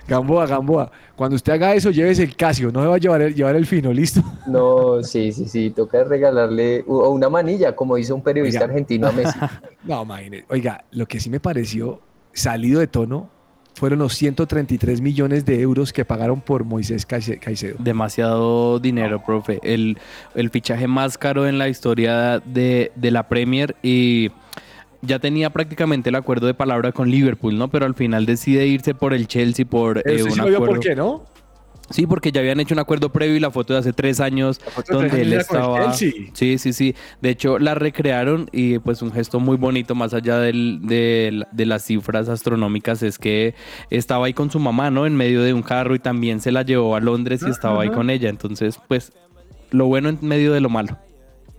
[SPEAKER 1] Gamboa, Gamboa. Cuando usted haga eso, llévese el Casio. No se va a llevar el, llevar el fino, ¿listo?
[SPEAKER 3] No, sí, sí, sí. Toca regalarle una manilla, como hizo un periodista
[SPEAKER 1] Oiga.
[SPEAKER 3] argentino a Messi.
[SPEAKER 1] No, imagínese. Oiga, lo que sí me pareció salido de tono fueron los 133 millones de euros que pagaron por Moisés Caice- Caicedo.
[SPEAKER 4] Demasiado dinero, profe. El, el fichaje más caro en la historia de, de la Premier y ya tenía prácticamente el acuerdo de palabra con Liverpool, ¿no? Pero al final decide irse por el Chelsea por eh, un
[SPEAKER 1] sí
[SPEAKER 4] acuerdo.
[SPEAKER 1] por qué, ¿no?
[SPEAKER 4] Sí, porque ya habían hecho un acuerdo previo y la foto de hace tres años
[SPEAKER 1] de tres
[SPEAKER 4] donde él estaba. Sí, sí, sí. De hecho, la recrearon y pues un gesto muy bonito, más allá del- del- de las cifras astronómicas, es que estaba ahí con su mamá, ¿no? En medio de un carro y también se la llevó a Londres y estaba ahí con ella. Entonces, pues, lo bueno en medio de lo malo.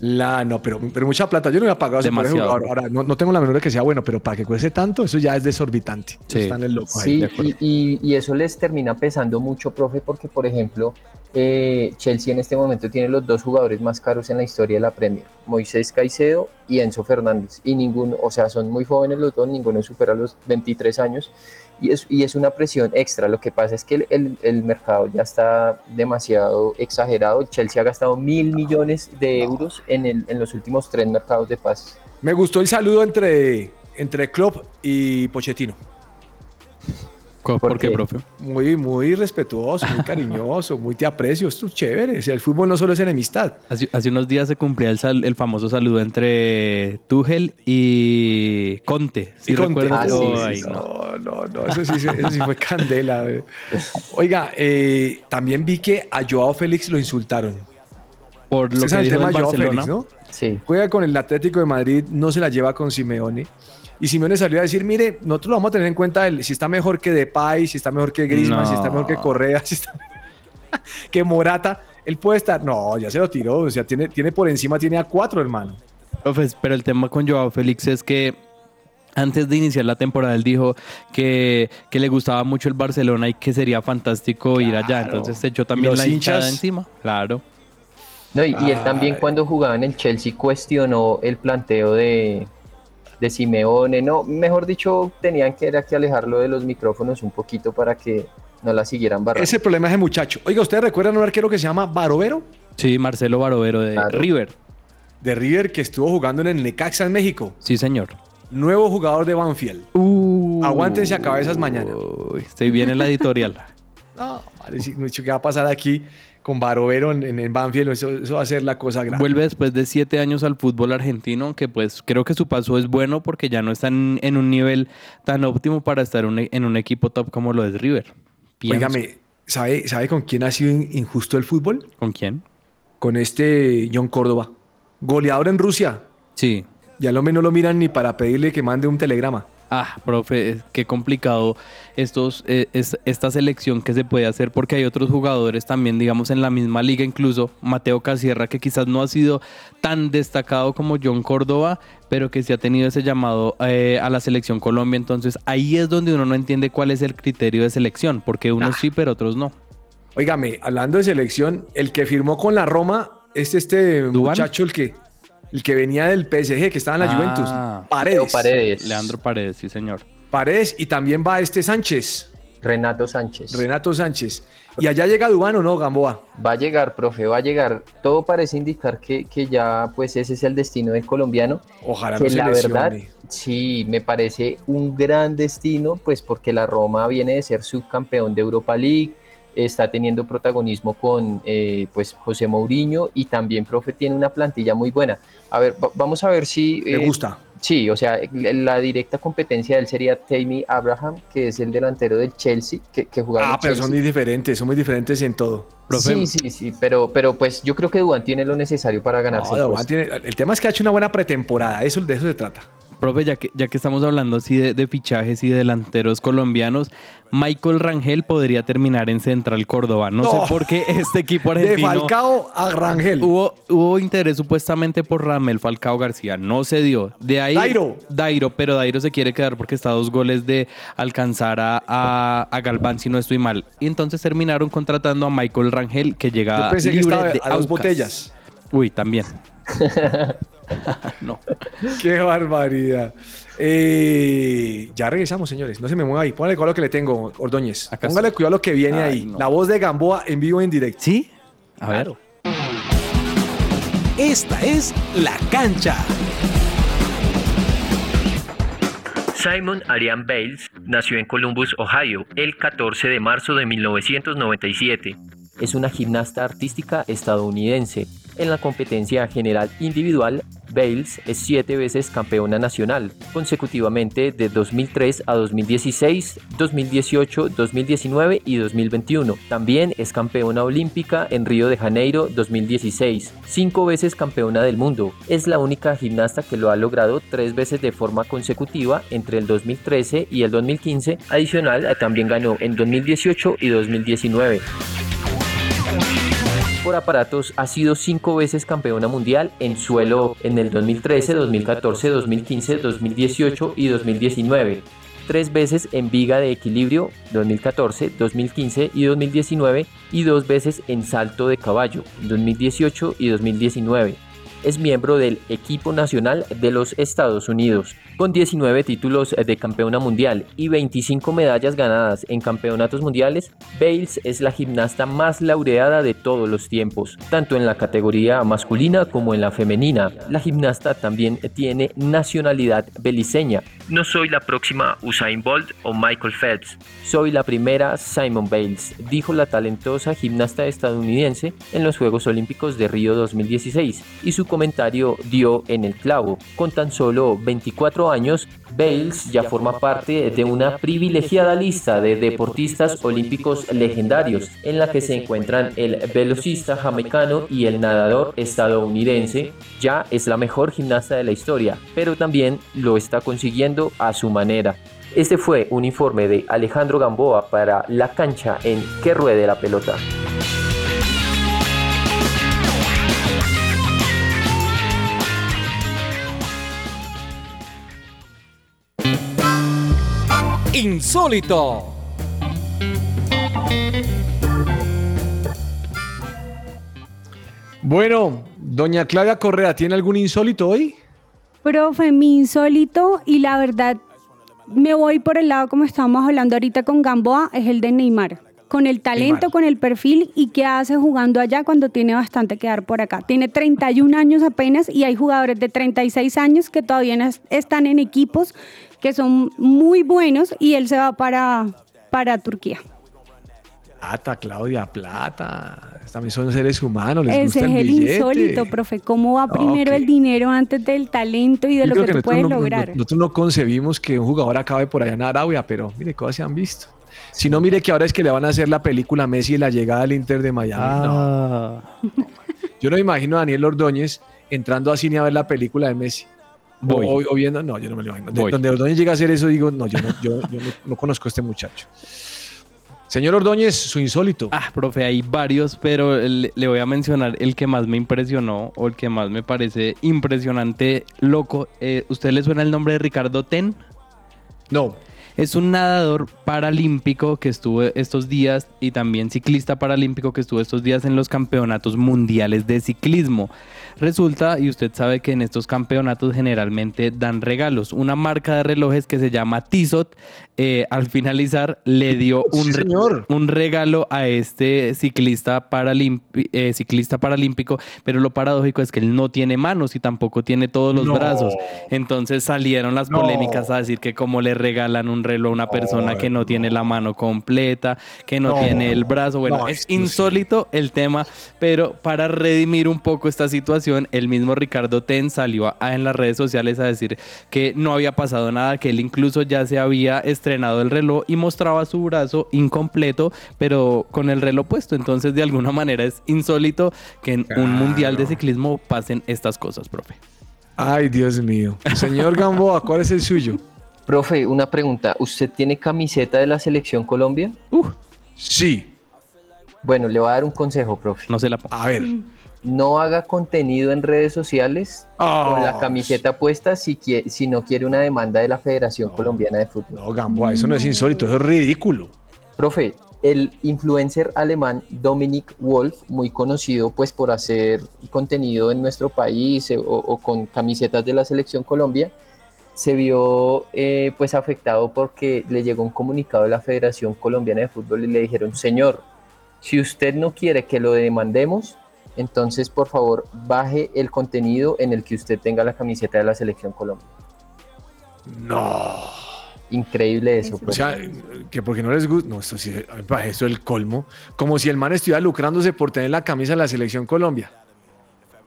[SPEAKER 1] La, no, pero, pero mucha plata. Yo no hubiera pagado
[SPEAKER 4] Demasiado.
[SPEAKER 1] jugador. Ahora, no, no tengo la menor de que sea bueno, pero para que cueste tanto, eso ya es desorbitante.
[SPEAKER 4] Sí.
[SPEAKER 1] Están en loco ahí.
[SPEAKER 3] Y, y- y eso les termina pesando mucho, profe, porque, por ejemplo, eh, Chelsea en este momento tiene los dos jugadores más caros en la historia de la Premier, Moisés Caicedo y Enzo Fernández. Y ninguno, o sea, son muy jóvenes los dos, ninguno supera los 23 años. Y es, y es una presión extra. Lo que pasa es que el, el- el mercado ya está demasiado exagerado. Chelsea ha gastado mil millones de euros en, el- en los últimos tres mercados de pases.
[SPEAKER 1] Me gustó el saludo entre, entre Klopp y Pochettino.
[SPEAKER 4] ¿Por,
[SPEAKER 3] ¿Por
[SPEAKER 4] qué, profe?
[SPEAKER 1] Muy, muy respetuoso, muy cariñoso, muy te aprecio. Esto es chévere. O sea, el fútbol no solo es enemistad.
[SPEAKER 4] Hace, hace unos días se cumplía el, sal- el famoso saludo entre Tuchel y Conte. ¿Sí
[SPEAKER 1] Y Conte.
[SPEAKER 4] recuerdas?
[SPEAKER 3] Ah, sí, sí,
[SPEAKER 4] Ay,
[SPEAKER 3] sí.
[SPEAKER 4] no.
[SPEAKER 1] No, no, no, eso sí, eso sí fue candela. eh. Oiga, eh, también vi que a Joao Félix lo insultaron.
[SPEAKER 4] Por lo
[SPEAKER 1] Usted
[SPEAKER 4] que
[SPEAKER 1] sabe el
[SPEAKER 4] dijo
[SPEAKER 1] tema Joao
[SPEAKER 4] Barcelona.
[SPEAKER 1] Félix, ¿no?
[SPEAKER 3] Sí.
[SPEAKER 1] Juega con el Atlético de Madrid, no se la lleva con Simeone. Y Simeone salió a decir, mire, nosotros lo vamos a tener en cuenta el- si está mejor que Depay, si está mejor que Griezmann, si está mejor que Correa, si está que Morata. Él puede estar, no, ya se lo tiró, o sea, tiene, tiene por encima, tiene a cuatro, hermano.
[SPEAKER 4] Profes, pero el tema con Joao Félix es que antes de iniciar la temporada él dijo que, que le gustaba mucho el Barcelona y que sería fantástico ir allá. Entonces se echó también
[SPEAKER 1] Los
[SPEAKER 4] la hinchada encima. Claro.
[SPEAKER 3] No, y, y él también
[SPEAKER 1] Ay.
[SPEAKER 3] cuando jugaba en el Chelsea cuestionó el planteo de, de Simeone. No, mejor dicho, tenían que, era que alejarlo de los micrófonos un poquito para que no la siguieran barrando.
[SPEAKER 1] Ese problema es el muchacho. Oiga, ¿ustedes recuerdan un arquero que se llama Barovero?
[SPEAKER 4] Sí, Marcelo Barovero de
[SPEAKER 3] Claro.
[SPEAKER 4] River.
[SPEAKER 1] De River, que estuvo jugando en el Necaxa en México.
[SPEAKER 4] Sí, señor.
[SPEAKER 1] Nuevo jugador de Banfield. Aguántense a cabezas mañana.
[SPEAKER 4] Uy, estoy bien en la editorial.
[SPEAKER 1] No, vale, sí, mucho que va a pasar aquí con Barovero en, en, Banfield. Eso, eso va a ser la cosa grande.
[SPEAKER 4] Vuelve después de siete años al fútbol argentino, que pues creo que su paso es bueno porque ya no está en, un nivel tan óptimo para estar un- en un equipo top como lo es River.
[SPEAKER 1] Óigame, ¿sabe, ¿sabe con quién ha sido in- injusto el fútbol?
[SPEAKER 4] ¿Con quién?
[SPEAKER 1] Con este John Córdoba. Goleador en Rusia.
[SPEAKER 4] Sí.
[SPEAKER 1] Ya lo menos lo miran ni para pedirle que mande un telegrama.
[SPEAKER 4] Ah, profe, qué complicado estos, eh, es- esta selección que se puede hacer porque hay otros jugadores también, digamos, en la misma liga, incluso Mateo Casierra, que quizás no ha sido tan destacado como John Córdoba, pero que sí ha tenido ese llamado eh, a la selección Colombia. Entonces ahí es donde uno no entiende cuál es el criterio de selección, porque unos sí, pero otros no.
[SPEAKER 1] Óigame, hablando de selección, el que firmó con la Roma es este muchacho, el que, el que venía del PSG, que estaba en la
[SPEAKER 4] Ah.
[SPEAKER 1] Juventus. Paredes.
[SPEAKER 3] Paredes,
[SPEAKER 4] Leandro Paredes, sí, señor.
[SPEAKER 1] Paredes y también va este Sánchez,
[SPEAKER 3] Renato Sánchez.
[SPEAKER 1] Renato Sánchez. Y allá llega Dubán o no, Gamboa.
[SPEAKER 3] Va a llegar, profe, va a llegar. Todo parece indicar que, que ya pues ese es el destino del colombiano.
[SPEAKER 1] Ojalá
[SPEAKER 3] que
[SPEAKER 1] no se
[SPEAKER 3] la verdad, sí, me parece un gran destino, pues porque la Roma viene de ser subcampeón de Europa League, está teniendo protagonismo con eh, pues José Mourinho y también, profe, tiene una plantilla muy buena. A ver, va- vamos a ver si...
[SPEAKER 1] Me
[SPEAKER 3] eh,
[SPEAKER 1] gusta.
[SPEAKER 3] Sí, o sea, la directa competencia de él sería Tammy Abraham, que es el delantero del Chelsea, que, que jugaba
[SPEAKER 1] Ah, pero
[SPEAKER 3] Chelsea.
[SPEAKER 1] son muy diferentes, son muy diferentes en todo.
[SPEAKER 4] Profe,
[SPEAKER 3] Sí, sí, sí, pero, pero pues yo creo que Duan tiene lo necesario para ganarse
[SPEAKER 1] No,
[SPEAKER 3] el
[SPEAKER 1] tiene- el tema es que ha hecho una buena pretemporada, eso, de eso se trata.
[SPEAKER 4] Profe, ya que, ya que estamos hablando así de, de fichajes y delanteros colombianos, Michael Rangel podría terminar en Central Córdoba. No,
[SPEAKER 1] No.
[SPEAKER 4] sé por qué este equipo
[SPEAKER 1] De
[SPEAKER 4] argentino...
[SPEAKER 1] Falcao a Rangel.
[SPEAKER 4] Hubo, hubo interés supuestamente por Ramel Falcao García, no se dio. De ahí.
[SPEAKER 1] Dairo.
[SPEAKER 4] Dairo, pero Dairo se quiere quedar porque está a dos goles de alcanzar a, a- a Galván, si no estoy mal. Y entonces terminaron contratando a Michael Rangel, que llega
[SPEAKER 1] Yo pensé que
[SPEAKER 4] libre
[SPEAKER 1] estaba
[SPEAKER 4] de
[SPEAKER 1] a dos botellas.
[SPEAKER 4] Uy, también. no.
[SPEAKER 1] Qué barbaridad. Eh, ya regresamos, señores. No se me mueva ahí. Póngale cuidado lo que le tengo, Ordóñez.
[SPEAKER 4] Acá
[SPEAKER 1] Póngale cuidado lo que viene
[SPEAKER 4] Ay,
[SPEAKER 1] ahí.
[SPEAKER 4] no.
[SPEAKER 1] La voz de Gamboa en vivo en directo.
[SPEAKER 4] ¿Sí? A ver.
[SPEAKER 1] Claro.
[SPEAKER 6] Esta es La Cancha.
[SPEAKER 8] Simon Ariane Bales nació en Columbus, Ohio, el 14 de marzo de 1997.
[SPEAKER 3] Es una gimnasta artística estadounidense. En la competencia general individual, Bales es siete veces campeona nacional, consecutivamente de 2003 a 2016, 2018, 2019 y 2021. También es campeona olímpica en Río de Janeiro 2016, cinco veces campeona del mundo. Es la única gimnasta que lo ha logrado tres veces de forma consecutiva entre el 2013 y el 2015. Adicional, también ganó en 2018 y 2019 por aparatos ha sido cinco veces campeona mundial en suelo en el 2013, 2014, 2015, 2018 y 2019. Tres veces en viga de equilibrio 2014, 2015 y 2019 y dos veces en salto de caballo 2018 y 2019. Es miembro del equipo nacional de los Estados Unidos, con 19 títulos de campeona mundial y 25 medallas ganadas en campeonatos mundiales. Bales es la gimnasta más laureada de todos los tiempos, tanto en la categoría masculina como en la femenina. La gimnasta también tiene nacionalidad beliceña.
[SPEAKER 8] No soy la próxima Usain Bolt o Michael Phelps.
[SPEAKER 3] Soy la primera Simon Bales, dijo la talentosa gimnasta estadounidense en los Juegos Olímpicos de Río 2016, y su comentario dio en el clavo. Con tan solo 24 años, Bales ya forma parte de una privilegiada lista de deportistas olímpicos legendarios, en la que se encuentran el velocista jamaicano y el nadador estadounidense. Ya es la mejor gimnasta de la historia, pero también lo está consiguiendo a su manera. Este fue un informe de Alejandro Gamboa para La Cancha en Que Ruede la Pelota.
[SPEAKER 6] Insólito.
[SPEAKER 1] Bueno, doña Claudia Correa, ¿tiene algún insólito hoy?
[SPEAKER 2] Profe, mi insólito y la verdad me voy por el lado como estábamos hablando ahorita con Gamboa, es el de Neymar. Con el talento, con el perfil y qué hace jugando allá cuando tiene bastante que dar por acá. Tiene 31 años apenas y hay jugadores de 36 años que todavía están en equipos que son muy buenos y él se va para, para Turquía.
[SPEAKER 1] Plata, Claudia, plata. También son seres humanos, les
[SPEAKER 2] Ese
[SPEAKER 1] gusta
[SPEAKER 2] es
[SPEAKER 1] el billete.
[SPEAKER 2] insólito, profe. ¿Cómo va primero
[SPEAKER 1] que-
[SPEAKER 2] el dinero antes del talento y de
[SPEAKER 1] Yo
[SPEAKER 2] lo
[SPEAKER 1] creo
[SPEAKER 2] que, tú puedes
[SPEAKER 1] no-
[SPEAKER 2] lograr?
[SPEAKER 1] Nosotros no concebimos que un jugador acabe por allá en Arabia, pero mire, cosas se han visto. Si no, mire que ahora es que le van a hacer la película a Messi y la llegada al Inter de Miami. No,
[SPEAKER 4] Ah,
[SPEAKER 1] yo no me imagino a Daniel Ordóñez entrando a cine a ver la película de Messi.
[SPEAKER 4] Voy.
[SPEAKER 1] O, o viendo, no, yo no me lo imagino.
[SPEAKER 4] Voy.
[SPEAKER 1] donde Ordóñez llega a hacer eso, digo, no, yo no, yo, yo no, no conozco a este muchacho. Señor Ordóñez, su insólito.
[SPEAKER 4] Ah, profe, hay varios, pero le, le voy a mencionar el que más me impresionó o el que más me parece impresionante, loco. Eh, ¿Usted le suena el nombre de Ricardo Ten?
[SPEAKER 1] No,
[SPEAKER 4] Es un nadador paralímpico que estuvo estos días y también ciclista paralímpico que estuvo estos días en los campeonatos mundiales de ciclismo. Resulta, y usted sabe que en estos campeonatos generalmente dan regalos. Una marca de relojes que se llama Tissot, eh, al finalizar le dio un,
[SPEAKER 1] Sí,
[SPEAKER 4] re-
[SPEAKER 1] señor.
[SPEAKER 4] un regalo a este ciclista, eh, ciclista paralímpico, pero lo paradójico es que él no tiene manos y tampoco tiene todos los
[SPEAKER 1] No.
[SPEAKER 4] brazos. Entonces salieron las
[SPEAKER 1] No.
[SPEAKER 4] polémicas a decir que cómo le regalan un reloj a una persona que no tiene la mano completa, que no, tiene el brazo. Bueno,
[SPEAKER 1] No,
[SPEAKER 4] es insólito el tema, pero para redimir un poco esta situación, el mismo Ricardo Ten salió a- en las redes sociales a decir que no había pasado nada, que él incluso ya se había estrenado el reloj y mostraba su brazo incompleto, pero con el reloj puesto. Entonces, de alguna manera es insólito que en un mundial de ciclismo pasen estas cosas, profe.
[SPEAKER 1] ay Dios mío. Señor Gamboa, ¿cuál es el suyo?
[SPEAKER 3] Profe, una pregunta. ¿Usted tiene camiseta de la selección Colombia?
[SPEAKER 1] Sí,
[SPEAKER 3] Bueno, le voy a dar un consejo, profe.
[SPEAKER 4] No se la pongo.
[SPEAKER 1] a ver.
[SPEAKER 3] No haga contenido en redes sociales con la
[SPEAKER 1] Ah,
[SPEAKER 3] camiseta puesta si, no quiere una demanda de la Federación Colombiana de Fútbol.
[SPEAKER 1] No, Gamboa, eso no es insólito, eso es ridículo.
[SPEAKER 3] Profe, el influencer alemán Dominic Wolf, muy conocido pues por hacer contenido en nuestro país eh, o, o con camisetas de la selección Colombia, se vio eh, pues afectado porque le llegó un comunicado de la Federación Colombiana de Fútbol y le dijeron, señor, si usted no quiere que lo demandemos, entonces por favor baje el contenido en el que usted tenga la camiseta de la Selección Colombia.
[SPEAKER 1] No.
[SPEAKER 3] Increíble eso.
[SPEAKER 1] O
[SPEAKER 3] profe.
[SPEAKER 1] sea, que porque no les gusta. No, esto sí, esto es el colmo. Como si el man estuviera lucrándose por tener la camisa de la selección Colombia.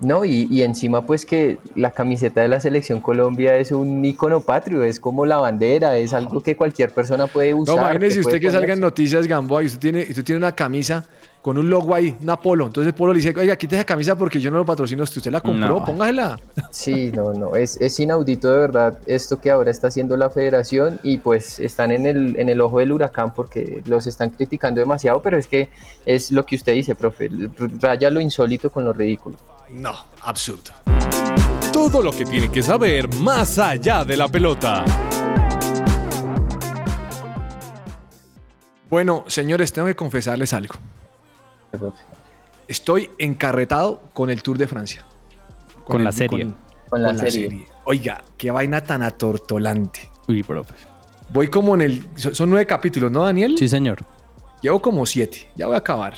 [SPEAKER 3] No, y, y encima pues que la camiseta de la Selección Colombia es un icono patrio, es como la bandera, es algo que cualquier persona puede
[SPEAKER 1] No,
[SPEAKER 3] usar.
[SPEAKER 1] imagínese usted que salga en noticias Gamboa y usted tiene, y usted tiene una camisa con un logo ahí, un Apolo. Entonces el Polo le dice, oiga, quite esa camisa porque yo no lo patrocino. Si usted la compró,
[SPEAKER 4] No.
[SPEAKER 1] póngasela.
[SPEAKER 3] Sí, no, no, es, es inaudito de verdad esto que ahora está haciendo la federación y pues están en el, en el ojo del huracán porque los están criticando demasiado, pero es que es lo que usted dice, profe, raya lo insólito con lo ridículo.
[SPEAKER 6] No, absurdo. Todo lo que tiene que saber más allá de la pelota.
[SPEAKER 1] Bueno, señores, tengo que confesarles algo. Estoy encarretado con el Tour de Francia.
[SPEAKER 4] Con la
[SPEAKER 1] el-
[SPEAKER 4] serie.
[SPEAKER 3] Con la serie.
[SPEAKER 1] Oiga, qué vaina tan atortolante.
[SPEAKER 4] Uy, profe.
[SPEAKER 1] Voy como en el... Son son nueve capítulos, ¿no, Daniel?
[SPEAKER 4] Sí, señor.
[SPEAKER 1] Llevo como siete, ya voy a acabar.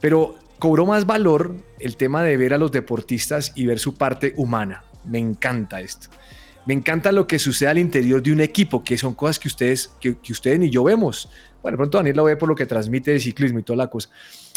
[SPEAKER 1] Pero cobró más valor el tema de ver a los deportistas y ver su parte humana. Me encanta esto. Me encanta lo que sucede al interior de un equipo, que son cosas que ustedes, que, ustedes ni yo vemos. Bueno, de pronto Daniel lo ve por lo que transmite de ciclismo y toda la cosa.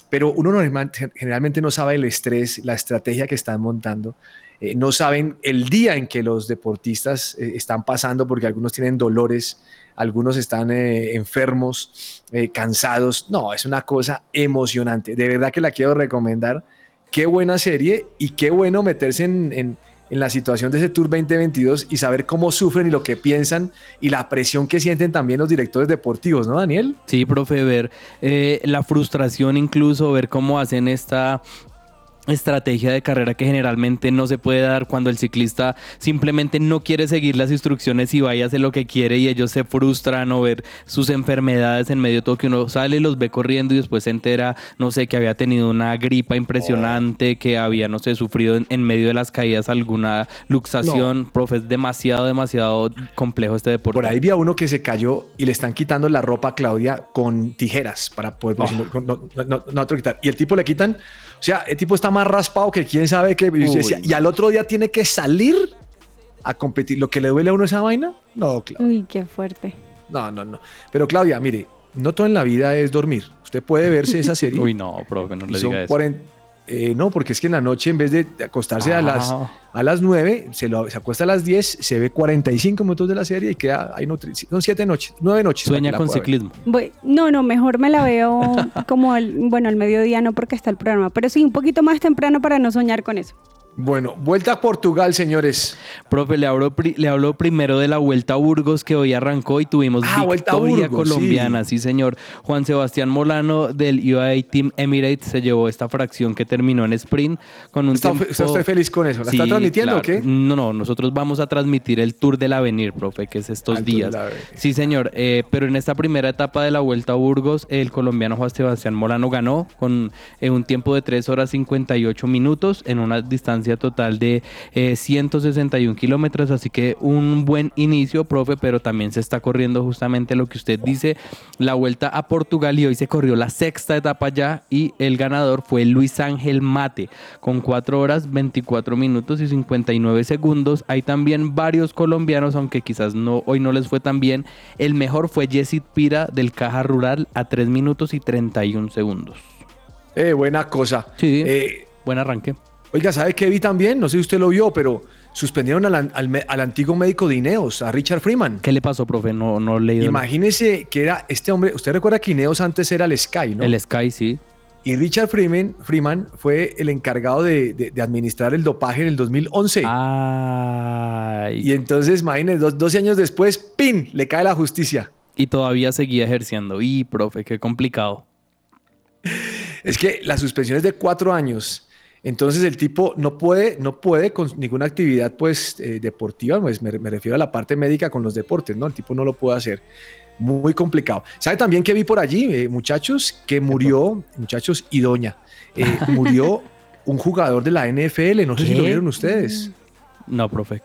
[SPEAKER 1] Pero uno normal- generalmente no sabe el estrés, la estrategia que están montando. eh, no saben el día en que los deportistas eh, están pasando, porque algunos tienen dolores, algunos están eh, enfermos, cansados. No, es una cosa emocionante. De verdad que la quiero recomendar. Qué buena serie y qué bueno meterse en, en- la situación de ese Tour 2022 y saber cómo sufren y lo que piensan y la presión que sienten también los directores deportivos, ¿no, Daniel?
[SPEAKER 4] Sí, profe, ver eh, la frustración incluso, ver cómo hacen esta estrategia de carrera que generalmente no se puede dar cuando el ciclista simplemente no quiere seguir las instrucciones y vaya a hacer lo que quiere y ellos se frustran o ver sus enfermedades en medio de todo que uno sale y los ve corriendo y después se entera, no sé, que había tenido una gripa impresionante, que había, no sé, sufrido en, en medio de las caídas alguna luxación, profe, es demasiado, demasiado complejo este deporte.
[SPEAKER 1] Por ahí vi a uno que se cayó y le están quitando la ropa a Claudia con tijeras para poder porque si no, no, no, no, no. Y el tipo le quitan, o sea, el tipo está más raspado que quién sabe qué. Y, decía, y al otro día tiene que salir a competir. ¿Lo que le duele a uno esa vaina? No, Claudia.
[SPEAKER 2] Uy, qué fuerte.
[SPEAKER 1] No, no, no. Pero Claudia, mire, no todo en la vida es dormir. Usted puede verse esa serie.
[SPEAKER 4] Uy, no, profe, no le
[SPEAKER 1] son
[SPEAKER 4] diga eso.
[SPEAKER 1] 40 eh, no, porque es que en la noche, en vez de acostarse a, las,
[SPEAKER 4] Ah.
[SPEAKER 1] a las 9, se, lo, se acuesta a las 10, se ve 45 minutos de la serie y queda ahí nutri- Son 7 noches, 9 noches.
[SPEAKER 4] Sueña con ciclismo.
[SPEAKER 2] Voy- no, no, mejor me la veo como, al- bueno, al mediodía, no porque está el programa, pero sí, un poquito más temprano para no soñar con eso.
[SPEAKER 1] Bueno, vuelta a Portugal, señores.
[SPEAKER 4] Profe, le habló, pri- le habló primero de la Vuelta a Burgos que hoy arrancó y tuvimos
[SPEAKER 1] Ah,
[SPEAKER 4] victoria
[SPEAKER 1] Burgos,
[SPEAKER 4] colombiana, sí. señor. Juan Sebastián Molano del UAE Team Emirates se llevó esta fracción que terminó en sprint con un
[SPEAKER 1] ¿Está,
[SPEAKER 4] tiempo...
[SPEAKER 1] está usted feliz con eso? ¿La está transmitiendo o qué?
[SPEAKER 4] No, no, nosotros vamos a transmitir el Tour del Avenir, profe, que es estos
[SPEAKER 1] Tour
[SPEAKER 4] días. Sí, señor, eh, pero en esta primera etapa de la Vuelta a Burgos, el colombiano Juan Sebastián Molano ganó con eh, un tiempo de 3 horas 58 minutos en una distancia total de eh, 161 kilómetros, así que un buen inicio, profe, pero también se está corriendo justamente lo que usted dice, la Vuelta a Portugal y hoy se corrió la sexta etapa ya y el ganador fue Luis Ángel Mate con 4 horas 24 minutos y 59 segundos. Hay también varios colombianos, aunque quizás no hoy no les fue tan bien. El mejor fue Jessit Pira del Caja Rural a 3 minutos y 31 segundos.
[SPEAKER 1] Eh, buena cosa.
[SPEAKER 4] Sí.
[SPEAKER 1] Eh,
[SPEAKER 4] Buen arranque.
[SPEAKER 1] Oiga, ¿sabe qué vi también? No sé si usted lo vio, pero suspendieron al, al al antiguo médico de Ineos, a Richard Freeman.
[SPEAKER 4] ¿Qué le pasó, profe? No, no he leído.
[SPEAKER 1] Imagínese que era este hombre, usted recuerda que Ineos antes era el Sky, ¿no?
[SPEAKER 4] El Sky, sí.
[SPEAKER 1] Y Richard Freeman, Freeman fue el encargado de, de- de administrar el dopaje en el 2011.
[SPEAKER 4] Ay.
[SPEAKER 1] Y entonces, imagínense, dos- 12 años después, ¡pin! Le cae la justicia.
[SPEAKER 4] Y todavía seguía ejerciendo. Y, profe, qué complicado.
[SPEAKER 1] Es que la suspensión es de cuatro años. Entonces el tipo no puede, no puede con ninguna actividad pues eh, deportiva, pues me, me refiero a la parte médica con los deportes, ¿no? El tipo no lo puede hacer. muy complicado. ¿Sabe también que vi por allí, eh, muchachos, que murió, muchachos y doña, eh, murió un jugador de la NFL, no sé si lo vieron ustedes.
[SPEAKER 4] No, profe.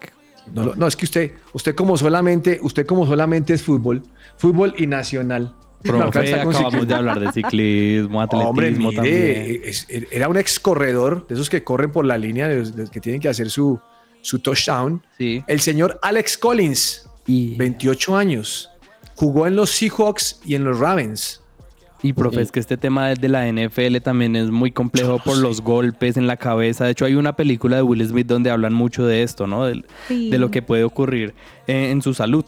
[SPEAKER 1] No, no, es que usted, usted como solamente, usted como solamente es fútbol, fútbol y nacional.
[SPEAKER 4] Profe, acabamos de hablar de ciclismo, atletismo
[SPEAKER 1] Hombre, mire,
[SPEAKER 4] también.
[SPEAKER 1] es- era un ex corredor, de esos que corren por la línea, de, de- que tienen que hacer su, su touchdown.
[SPEAKER 4] Sí.
[SPEAKER 1] El señor Alex Collins,
[SPEAKER 4] Y,
[SPEAKER 1] 28 años, jugó en los Seahawks y en los Ravens.
[SPEAKER 4] y profe, es que este tema de la NFL también es muy complejo por los golpes en la cabeza. De hecho, hay una película de Will Smith donde hablan mucho de esto, ¿no?
[SPEAKER 2] Sí.
[SPEAKER 4] De lo que puede ocurrir eh, en su salud.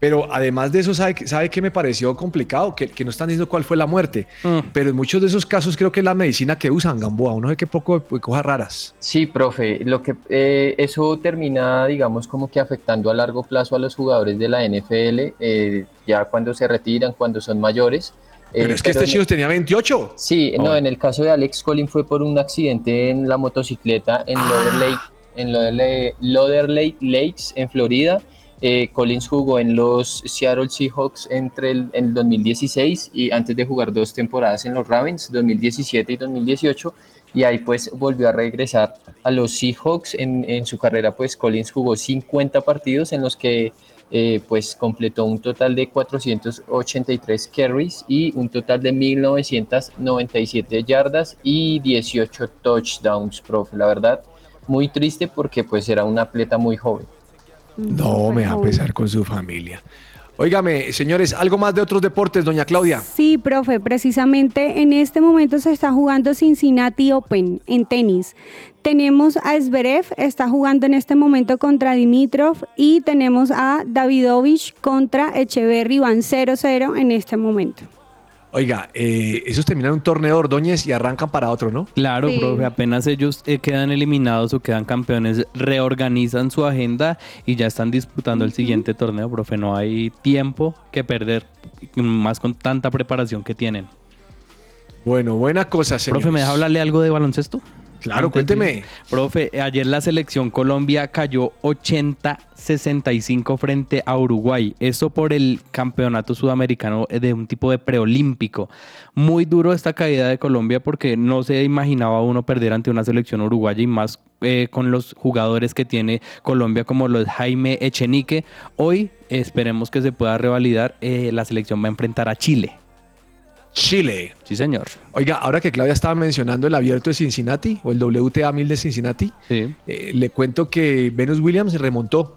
[SPEAKER 1] Pero además de eso, ¿sabe, que- sabe que me pareció complicado? Que, que no están diciendo cuál fue la muerte.
[SPEAKER 4] Mm.
[SPEAKER 1] Pero en muchos de esos casos creo que es la medicina que usan, Gamboa. Uno ve que poco de cosas raras.
[SPEAKER 3] Sí, profe, lo que eh, eso termina, digamos, como que afectando a largo plazo a los jugadores de la NFL, eh, ya cuando se retiran, cuando son mayores. Eh,
[SPEAKER 1] Pero es que
[SPEAKER 3] pero
[SPEAKER 1] este chico tenía 28.
[SPEAKER 3] Sí, no, en el caso de Alex Collins fue por un accidente en la motocicleta en Lauder Lake, en Lake, Lauder Lake Lakes, en Florida. Eh, Collins jugó en los Seattle Seahawks entre el, en el 2016 y antes de jugar dos temporadas en los Ravens, 2017 y 2018, y ahí pues volvió a regresar a los Seahawks. En, en su carrera pues Collins jugó 50 partidos en los que eh, pues completó un total de 483 carries y un total de 1997 yardas y 18 touchdowns, profe. La verdad, muy triste porque pues era un atleta muy joven.
[SPEAKER 1] No, me va a pesar con su familia. Óigame, señores, algo más de otros deportes, doña Claudia.
[SPEAKER 2] Sí, profe, precisamente en este momento se está jugando Cincinnati Open en tenis. Tenemos a Zverev, está jugando en este momento contra Dimitrov y tenemos a Davidovich contra Echeverry, van 0-0 en este momento.
[SPEAKER 1] Oiga, eh, esos terminan un torneo de Ordóñez y arrancan para otro, ¿no?
[SPEAKER 4] Claro,
[SPEAKER 2] Sí.
[SPEAKER 4] profe, apenas ellos eh, quedan eliminados o quedan campeones, reorganizan su agenda y ya están disputando el siguiente torneo, profe. No hay tiempo que perder, más con tanta preparación que tienen.
[SPEAKER 1] Bueno, buena cosa, señores.
[SPEAKER 4] Profe, ¿me deja hablarle algo de baloncesto?
[SPEAKER 1] Claro, cuénteme.
[SPEAKER 4] Profe, ayer la selección Colombia cayó 80-65 frente a Uruguay. Esto por el campeonato sudamericano de un tipo de preolímpico. Muy duro esta caída de Colombia porque no se imaginaba uno perder ante una selección uruguaya y más eh, con los jugadores que tiene Colombia como los Jaime Echenique. Hoy eh, esperemos que se pueda revalidar. eh, la selección va a enfrentar a Chile.
[SPEAKER 1] Chile.
[SPEAKER 4] Sí, señor.
[SPEAKER 1] Oiga, ahora que Claudia estaba mencionando el abierto de Cincinnati o el WTA 1000 de Cincinnati,
[SPEAKER 4] Sí.
[SPEAKER 1] eh, le cuento que Venus Williams remontó.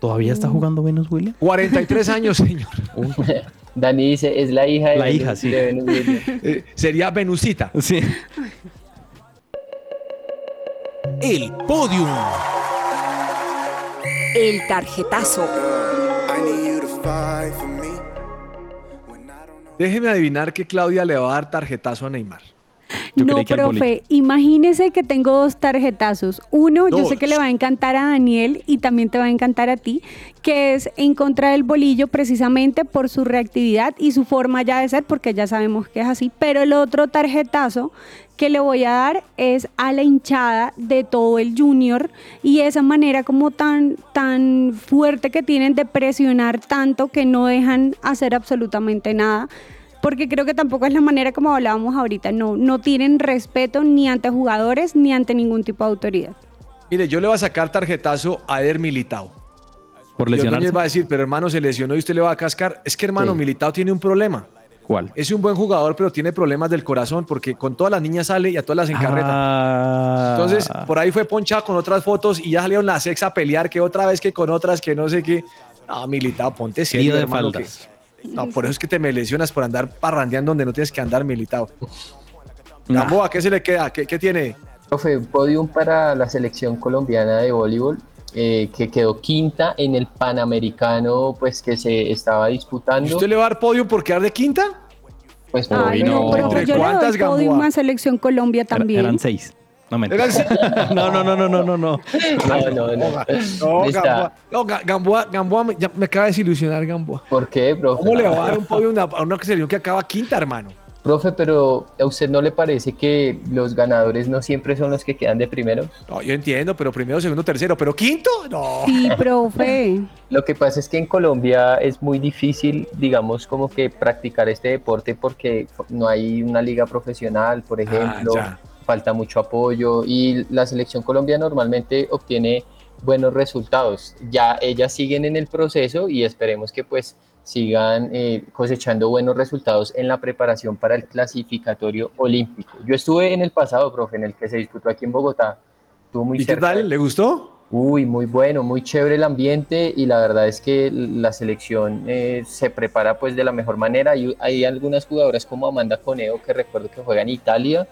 [SPEAKER 4] ¿Todavía está jugando Venus Williams?
[SPEAKER 1] 43 años, señor.
[SPEAKER 3] Dani dice, es la hija de
[SPEAKER 4] La
[SPEAKER 3] Venus-
[SPEAKER 4] hija, sí.
[SPEAKER 3] de Venus Williams.
[SPEAKER 1] Eh, sería Venusita.
[SPEAKER 4] Sí.
[SPEAKER 6] El podium.
[SPEAKER 9] El tarjetazo.
[SPEAKER 1] Déjeme adivinar que Claudia le va a dar tarjetazo a Neymar.
[SPEAKER 4] Yo
[SPEAKER 2] no, profe, imagínese que tengo dos tarjetazos. Uno, yo sé que le va a encantar a Daniel y también te va a encantar a ti, que es en contra del bolillo precisamente por su reactividad y su forma ya de ser, porque ya sabemos que es así. Pero el otro tarjetazo que le voy a dar es a la hinchada de todo el junior y esa manera como tan, tan fuerte que tienen de presionar tanto que no dejan hacer absolutamente nada porque creo que tampoco es la manera como hablábamos ahorita, no, no tienen respeto ni ante jugadores ni ante ningún tipo de autoridad.
[SPEAKER 1] Mire, yo le voy a sacar tarjetazo a Eder Militao.
[SPEAKER 4] Por
[SPEAKER 1] Y
[SPEAKER 4] lesionarse.
[SPEAKER 1] Ordóñez va a decir, pero hermano se lesionó y usted le va a cascar. Es que hermano,
[SPEAKER 3] Sí.
[SPEAKER 1] Militao tiene un problema.
[SPEAKER 4] ¿Cuál?
[SPEAKER 1] Es un buen jugador, pero tiene problemas del corazón porque con todas las niñas sale y a todas las encarreta.
[SPEAKER 4] Ah.
[SPEAKER 1] Entonces, por ahí fue ponchado con otras fotos y ya salieron las ex a pelear, que otra vez que con otras, que no sé qué. No, Militao, ponte serio,
[SPEAKER 4] Lío de
[SPEAKER 1] hermano,
[SPEAKER 4] faldas.
[SPEAKER 1] que- No, por eso es que te me lesionas por andar parrandeando donde no tienes que andar, Militao.
[SPEAKER 4] Nah.
[SPEAKER 1] Gamboa, ¿qué se le queda? ¿Qué, qué tiene?
[SPEAKER 3] Profe, podium para la selección colombiana de voleibol, eh, que quedó quinta en el Panamericano, pues que se estaba
[SPEAKER 1] ¿Y
[SPEAKER 3] disputando.
[SPEAKER 1] usted le va a dar podio por quedar de quinta?
[SPEAKER 3] Pues
[SPEAKER 2] Ay, no,
[SPEAKER 1] ¿Entre
[SPEAKER 2] yo le
[SPEAKER 1] cuántas,
[SPEAKER 2] doy podium
[SPEAKER 1] Gamboa?
[SPEAKER 2] a Selección Colombia también.
[SPEAKER 4] Eran seis. No me
[SPEAKER 1] Eran seis.
[SPEAKER 4] No, no, no, no, no, no, no.
[SPEAKER 3] no, no, no.
[SPEAKER 1] No. Gamboa, no, Ga- Gamboa, Gamboa me, ya me acaba de desilusionar, Gamboa.
[SPEAKER 3] ¿Por qué, profe?
[SPEAKER 1] ¿Cómo le va a dar un podio a una, una selección que acaba quinta, hermano?
[SPEAKER 3] Profe, pero ¿a usted no le parece que los ganadores no siempre son los que quedan de primero?
[SPEAKER 1] No, yo entiendo, pero primero, segundo, tercero, pero quinto, no.
[SPEAKER 2] Sí, profe.
[SPEAKER 3] Lo que pasa es que en Colombia es muy difícil, digamos, como que practicar este deporte porque no hay una liga profesional, por ejemplo,
[SPEAKER 1] ya.
[SPEAKER 3] Falta mucho apoyo y la selección Colombia normalmente obtiene buenos resultados. Ya ellas siguen en el proceso y esperemos que pues sigan eh, cosechando buenos resultados en la preparación para el clasificatorio olímpico. Yo estuve en el pasado, profe, en el que se disputó aquí en Bogotá. Estuvo muy
[SPEAKER 1] ¿Y qué tal? ¿Le gustó?
[SPEAKER 3] Uy, muy bueno, muy chévere el ambiente y la verdad es que la selección eh, se prepara pues de la mejor manera. Hay, hay algunas jugadoras como Amanda Coneo que recuerdo que juega en Italia,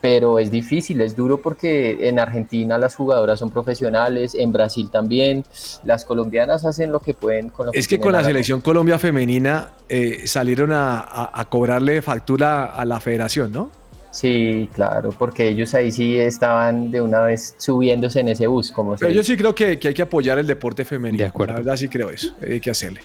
[SPEAKER 3] pero es difícil, es duro porque en Argentina las jugadoras son profesionales, en Brasil también, las colombianas hacen lo que pueden con lo
[SPEAKER 1] Es que con la selección Colombia femenina eh, salieron a, a- a cobrarle factura a la federación, ¿no?
[SPEAKER 3] Sí, claro, porque ellos ahí sí estaban de una vez subiéndose en ese bus, como se
[SPEAKER 1] Pero yo
[SPEAKER 3] dice.
[SPEAKER 1] sí creo que, que hay que apoyar el deporte femenino.
[SPEAKER 4] De acuerdo.
[SPEAKER 1] La verdad sí creo eso. Hay que hacerle.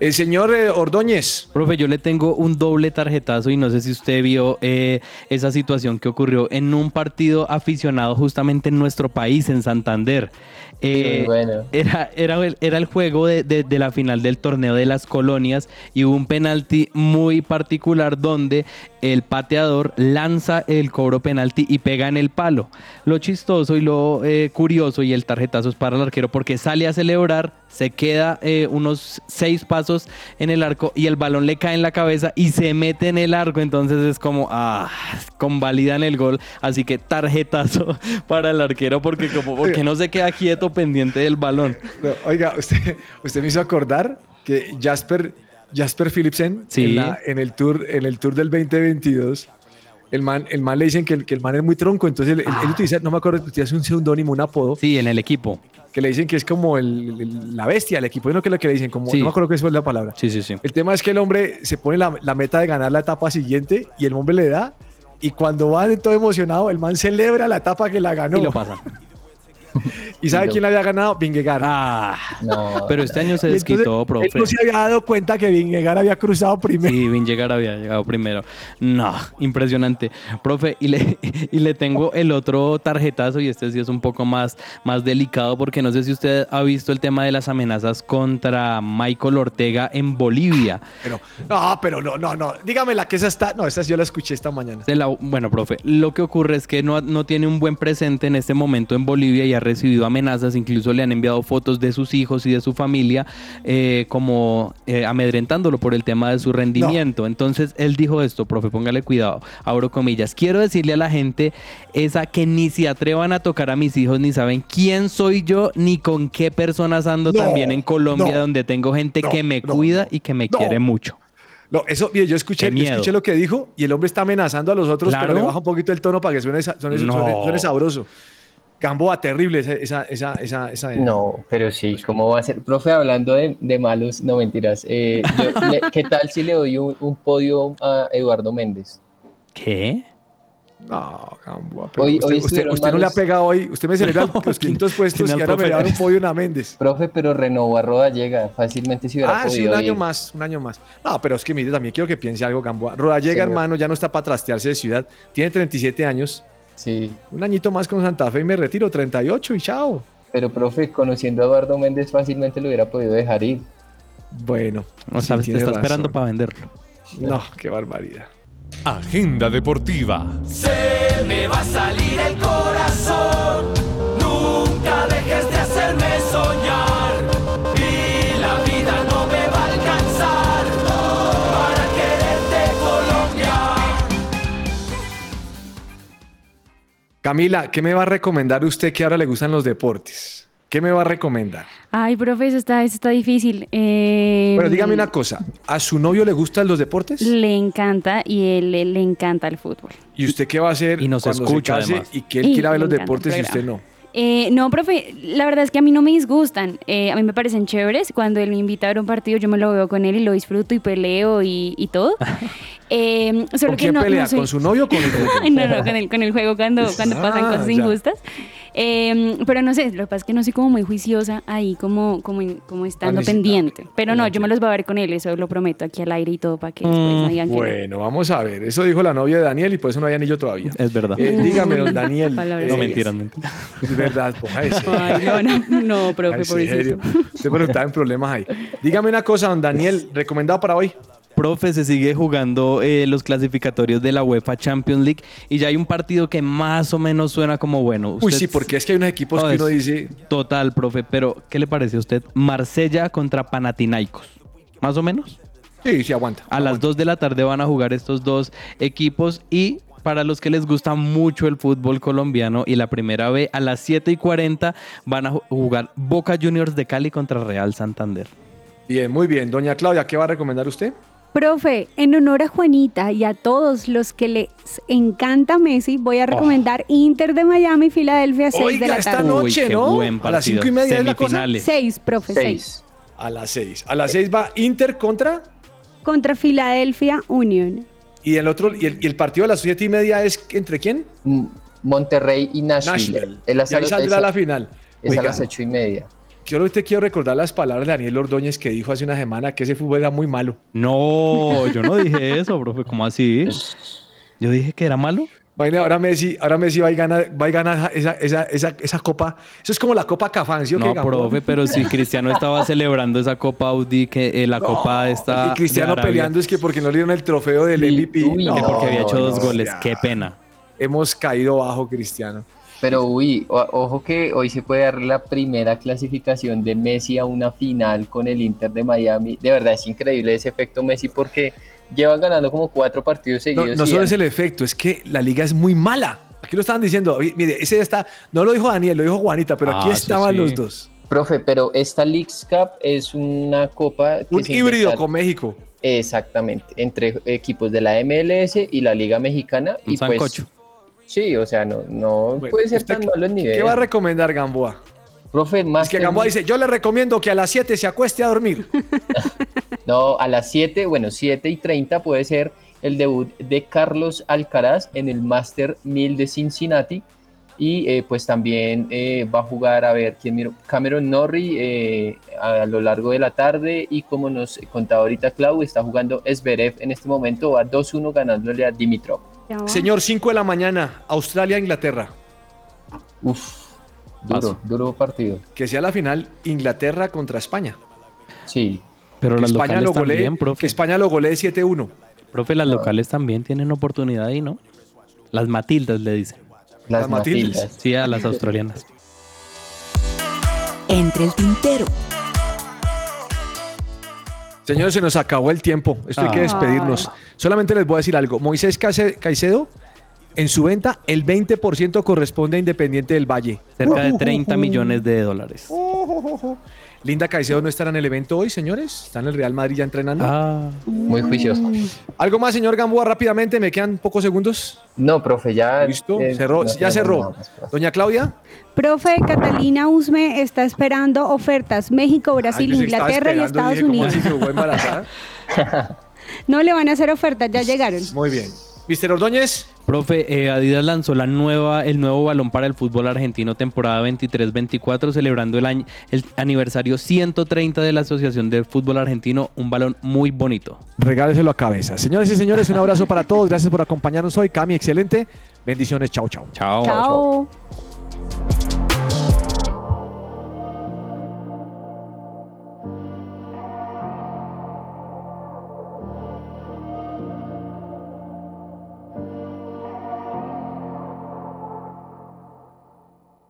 [SPEAKER 1] El señor eh, Ordóñez.
[SPEAKER 4] Profe, yo le tengo un doble tarjetazo y no sé si usted vio eh, esa situación que ocurrió en un partido aficionado justamente en nuestro país, en Santander. Eh,
[SPEAKER 3] bueno.
[SPEAKER 4] era, era, el- era el juego de, de- de la final del torneo de las colonias y hubo un penalti muy particular donde el pateador lanza el cobro penalti y pega en el palo. Lo chistoso y lo eh, curioso y el tarjetazo es para el arquero porque sale a celebrar, se queda eh, unos seis pasos en el arco y el balón le cae en la cabeza y se mete en el arco. Entonces es como, ah, convalidan el gol. Así que tarjetazo para el arquero porque como porque no se queda quieto pendiente del balón.
[SPEAKER 1] No, oiga, usted, usted me hizo acordar que Jasper, Jasper Philipsen
[SPEAKER 4] Sí.
[SPEAKER 1] en, la- en el tour, en el tour del 2022, el man, el man le dicen que el, que el man es muy tronco, entonces él, él- él utiliza, no me acuerdo, utiliza un seudónimo, un apodo,
[SPEAKER 4] Sí, en el equipo.
[SPEAKER 1] que le dicen que es como el- el- la bestia del equipo, ¿no? Que lo que le dicen, como,
[SPEAKER 4] Sí.
[SPEAKER 1] no me acuerdo qué es la palabra.
[SPEAKER 4] Sí, sí, sí.
[SPEAKER 1] El tema es que el hombre se pone la, la meta de ganar la etapa siguiente y el hombre le da. Y cuando va de todo emocionado, el man celebra la etapa que la ganó.
[SPEAKER 4] Y lo pasa.
[SPEAKER 1] ¿Y sabe quién la había ganado? Vingegaard.
[SPEAKER 4] Ah,
[SPEAKER 3] No,
[SPEAKER 4] pero este año se
[SPEAKER 1] entonces,
[SPEAKER 4] desquitó,
[SPEAKER 1] Él
[SPEAKER 4] profe.
[SPEAKER 1] no se había dado cuenta que Vingegaard había cruzado primero.
[SPEAKER 4] Sí, Vin llegar había llegado primero. No, impresionante. Profe, y le, y le tengo el otro tarjetazo, y este sí es un poco más, más delicado, porque no sé si usted ha visto el tema de las amenazas contra Michael Ortega en Bolivia.
[SPEAKER 1] Pero, no, pero no, no, no. Dígame la que esa está. No, esa sí yo la escuché esta mañana.
[SPEAKER 4] La- bueno, profe, lo que ocurre es que no, no tiene un buen presente en este momento en Bolivia y ha recibido amenazas, incluso le han enviado fotos de sus hijos y de su familia eh, como eh, amedrentándolo por el tema de su rendimiento. Entonces él dijo esto, profe, póngale cuidado, abro comillas, quiero decirle a la gente esa que ni se atrevan a tocar a mis hijos, ni saben quién soy yo, ni con qué personas ando
[SPEAKER 1] No,
[SPEAKER 4] también en Colombia,
[SPEAKER 1] no,
[SPEAKER 4] donde tengo gente que me cuida y que me quiere mucho.
[SPEAKER 1] No, eso, mire, yo escuché, yo escuché lo que dijo y el hombre está amenazando a los otros,
[SPEAKER 4] Claro.
[SPEAKER 1] pero le baja un poquito el tono para que suene, suene, suene- suene sabroso. Gamboa, terrible esa, esa, esa, esa, esa-
[SPEAKER 3] No, pero sí, ¿cómo va a ser? Profe, hablando de, de malos, no mentiras. eh, yo- le- ¿Qué tal si le doy un, un podio a Eduardo Méndez?
[SPEAKER 4] ¿Qué?
[SPEAKER 1] No, Gamboa. pero
[SPEAKER 3] Hoy-
[SPEAKER 1] usted,
[SPEAKER 3] hoy
[SPEAKER 1] usted- no le ha pegado hoy. Usted me celebra los quintos puestos y ahora me da un
[SPEAKER 4] Méndez.
[SPEAKER 1] podio a Méndez.
[SPEAKER 3] Profe, pero renovó a Rodallega, fácilmente si hubiera
[SPEAKER 1] Ah, sí, un año
[SPEAKER 3] ir.
[SPEAKER 1] más, un año más. No, pero es que mire, también quiero que piense algo, Gamboa. Rodallega,
[SPEAKER 3] Señor.
[SPEAKER 1] hermano, ya no está para trastearse de ciudad. Tiene 37 años.
[SPEAKER 3] Sí,
[SPEAKER 1] Un añito más con Santa Fe y me retiro, 38 y chao.
[SPEAKER 3] pero profe, conociendo a Eduardo Méndez fácilmente lo hubiera podido dejar ir.
[SPEAKER 1] Bueno,
[SPEAKER 4] O
[SPEAKER 1] sí,
[SPEAKER 4] sea, te está esperando para venderlo.
[SPEAKER 1] No, qué barbaridad.
[SPEAKER 6] Agenda deportiva.
[SPEAKER 5] Se me va a salir el corazón.
[SPEAKER 1] Camila, ¿qué me va a recomendar usted que ahora le gustan los deportes? ¿Qué me va a recomendar?
[SPEAKER 2] Ay, profe, eso está, eso está difícil. Eh,
[SPEAKER 1] Bueno, dígame una cosa. ¿A su novio le gustan los deportes?
[SPEAKER 2] Le encanta y él, él le encanta el fútbol.
[SPEAKER 1] ¿Y usted qué va a hacer
[SPEAKER 4] Y nos
[SPEAKER 1] cuando
[SPEAKER 4] escucha,
[SPEAKER 1] se case
[SPEAKER 4] además.
[SPEAKER 1] y que él
[SPEAKER 2] Y
[SPEAKER 1] quiera ver los deportes y usted no?
[SPEAKER 2] Eh, no, profe, la verdad es que a mí no me disgustan. Eh, a mí me parecen chéveres. Cuando él me invita a ver un partido, yo me lo veo con él y lo disfruto y peleo y, y todo. Eh, solo
[SPEAKER 1] ¿Con
[SPEAKER 2] que
[SPEAKER 1] quién
[SPEAKER 2] no, no
[SPEAKER 1] pelea?
[SPEAKER 2] soy-
[SPEAKER 1] ¿Con su novio o con el
[SPEAKER 2] Ay, no, no, con el, con el juego cuando, cuando pasan
[SPEAKER 1] Ah,
[SPEAKER 2] cosas
[SPEAKER 1] ya.
[SPEAKER 2] injustas. Em, pero no sé, lo que pasa es que no soy como muy juiciosa ahí, como, como, como estando pendiente. Pero no, yo me los voy a ver con él, eso lo prometo aquí al aire y todo para que después
[SPEAKER 4] Mm,
[SPEAKER 2] no digan que no.
[SPEAKER 1] Bueno, vamos a ver. Eso dijo la novia de Daniel y por eso no hay anillo todavía.
[SPEAKER 4] Es verdad.
[SPEAKER 1] Eh, dígame, don Daniel.
[SPEAKER 2] Palabras
[SPEAKER 4] no mentiras, mentiras.
[SPEAKER 1] Es verdad, ponga ese.
[SPEAKER 2] Ay, no, no, no, profe.
[SPEAKER 1] Usted pero está en problemas ahí. Dígame una cosa, don Daniel, recomendado para hoy.
[SPEAKER 4] Profe, se sigue jugando eh, los clasificatorios de la UEFA Champions League y ya hay un partido que más o menos suena como bueno.
[SPEAKER 1] Uy, sí, porque es que hay unos equipos
[SPEAKER 4] No,
[SPEAKER 1] que uno dice,
[SPEAKER 4] Total, profe, pero ¿qué le parece a usted? Marsella contra Panathinaikos. ¿Más o menos?
[SPEAKER 1] sí, sí, aguanta.
[SPEAKER 4] A las 2 de la tarde van a jugar estos dos equipos y para los que les gusta mucho el fútbol colombiano y la primera B, a las 7 y 40 van a ju- jugar Boca Juniors de Cali contra Real Santander.
[SPEAKER 1] Bien, muy bien. Doña Claudia, ¿qué va a recomendar usted?
[SPEAKER 2] Profe, en honor a Juanita y a todos los que les encanta Messi, voy a recomendar Inter de Miami, Filadelfia, 6 de la
[SPEAKER 1] esta
[SPEAKER 2] tarde.
[SPEAKER 1] no- Noche,
[SPEAKER 4] qué buen
[SPEAKER 1] A las
[SPEAKER 4] partido.
[SPEAKER 1] cinco y media es la cosa.
[SPEAKER 4] Semifinales.
[SPEAKER 2] 6, profe, 6.
[SPEAKER 3] Seis.
[SPEAKER 1] A las 6. A las 6 va Inter contra.
[SPEAKER 2] Contra Filadelfia Union.
[SPEAKER 1] Y el otro, y el, y el partido a las 7 y media es entre quién?
[SPEAKER 3] Monterrey y Nashville.
[SPEAKER 1] Nashville.
[SPEAKER 3] El
[SPEAKER 1] y ahí saldrá la final.
[SPEAKER 3] es a
[SPEAKER 1] Oiga,
[SPEAKER 3] las ocho y media.
[SPEAKER 1] Quiero, te quiero recordar las palabras de Daniel Ordóñez que dijo hace una semana que ese fútbol era muy malo.
[SPEAKER 4] No, yo no dije eso, profe. ¿Cómo así? Yo dije que era malo.
[SPEAKER 1] Imagina, ahora Messi, ahora Messi va y gana, va y gana esa, esa, esa, esa copa. Eso es como la copa Cafán, ¿sí o qué,
[SPEAKER 4] No, profe, pero si Cristiano estaba celebrando esa Copa Audi, que eh, la Copa esta.
[SPEAKER 1] Y Cristiano peleando es que porque no le dieron el trofeo del MVP. No,
[SPEAKER 4] porque había hecho dos goles.
[SPEAKER 1] ya.
[SPEAKER 4] Qué pena.
[SPEAKER 1] Hemos caído bajo, Cristiano.
[SPEAKER 3] Pero uy, o- ojo que hoy se puede dar la primera clasificación de Messi a una final con el Inter de Miami. De verdad es increíble ese efecto Messi porque llevan ganando como cuatro partidos seguidos.
[SPEAKER 1] no solo
[SPEAKER 3] ya-
[SPEAKER 1] es el efecto, es que la liga es muy mala. Aquí lo estaban diciendo. Mire, ese ya está. No lo dijo Daniel, lo dijo Juanita, pero aquí
[SPEAKER 4] Ah,
[SPEAKER 1] estaban
[SPEAKER 4] sí.
[SPEAKER 1] los dos.
[SPEAKER 3] Profe, pero esta Leagues Cup es una copa que
[SPEAKER 1] Un híbrido con México.
[SPEAKER 3] Exactamente, entre equipos de la MLS y la Liga Mexicana.
[SPEAKER 4] Un
[SPEAKER 3] y pues,
[SPEAKER 4] sancocho.
[SPEAKER 3] Sí, o sea, no, no
[SPEAKER 1] Bueno,
[SPEAKER 3] puede ser
[SPEAKER 1] ¿usted
[SPEAKER 3] tan malo el nivel.
[SPEAKER 1] ¿Qué va a recomendar Gamboa?
[SPEAKER 3] Profe, más
[SPEAKER 1] Es que Gamboa dice, yo le recomiendo que a las 7 se acueste a dormir.
[SPEAKER 3] No, a las 7, bueno, 7 y 30 puede ser el debut de Carlos Alcaraz en el Master 1000 de Cincinnati. Y eh, pues también eh, va a jugar, a ver, ¿quién miró? Cameron Norrie eh, a lo largo de la tarde. Y como nos contaba ahorita Clau, está jugando Zverev en este momento, va 2-1 ganándole a Dimitrov.
[SPEAKER 1] Señor, 5 de la mañana, Australia, Inglaterra.
[SPEAKER 3] Uf, duro,
[SPEAKER 4] Paso.
[SPEAKER 3] duro partido.
[SPEAKER 1] Que sea la final Inglaterra contra España.
[SPEAKER 3] Sí,
[SPEAKER 4] Pero
[SPEAKER 1] Que
[SPEAKER 4] las
[SPEAKER 1] España
[SPEAKER 4] locales
[SPEAKER 1] lo golee,
[SPEAKER 4] también,
[SPEAKER 1] que
[SPEAKER 4] profe.
[SPEAKER 1] España lo golee 7-1.
[SPEAKER 4] Profe, las locales también tienen oportunidad ahí, ¿no? Las Matildas le dicen.
[SPEAKER 3] las,
[SPEAKER 1] Las Matildas.
[SPEAKER 3] Matildas.
[SPEAKER 4] Sí, a las australianas.
[SPEAKER 9] Entre el tintero.
[SPEAKER 1] Señores, se nos acabó el tiempo. Esto hay que
[SPEAKER 4] Ah.
[SPEAKER 1] despedirnos. Solamente les voy a decir algo. Moisés Caice- Caicedo, en su venta, el 20% corresponde a Independiente del Valle.
[SPEAKER 4] Cerca de 30 millones de dólares.
[SPEAKER 1] Linda Caicedo no estará en el evento hoy, señores. Está en el Real Madrid ya entrenando.
[SPEAKER 4] Ah,
[SPEAKER 3] Muy juicioso.
[SPEAKER 1] ¿Algo más, señor Gamboa, rápidamente? Me quedan pocos segundos.
[SPEAKER 3] No, profe, ya.
[SPEAKER 1] ¿Listo?
[SPEAKER 3] eh,
[SPEAKER 1] cerró,
[SPEAKER 3] no
[SPEAKER 1] ya cerró. Doña Claudia.
[SPEAKER 2] Profe, Catalina Usme está esperando ofertas. México, Brasil,
[SPEAKER 1] Ay,
[SPEAKER 2] Inglaterra y Estados
[SPEAKER 1] dije, ¿cómo
[SPEAKER 2] Unidos.
[SPEAKER 1] así?
[SPEAKER 2] No le van a hacer ofertas, ya llegaron.
[SPEAKER 1] Muy bien. Mister Ordóñez.
[SPEAKER 4] profe, eh, Adidas lanzó la nueva, el nuevo balón para el fútbol argentino temporada 23-24, celebrando el, año, el aniversario 130 de la Asociación de Fútbol Argentino. Un balón muy bonito.
[SPEAKER 1] Regáleselo a cabeza. Señores y señores, un abrazo para todos. Gracias por acompañarnos hoy. Cami, excelente. Bendiciones. Chao, chao.
[SPEAKER 4] Chao.
[SPEAKER 2] Chao.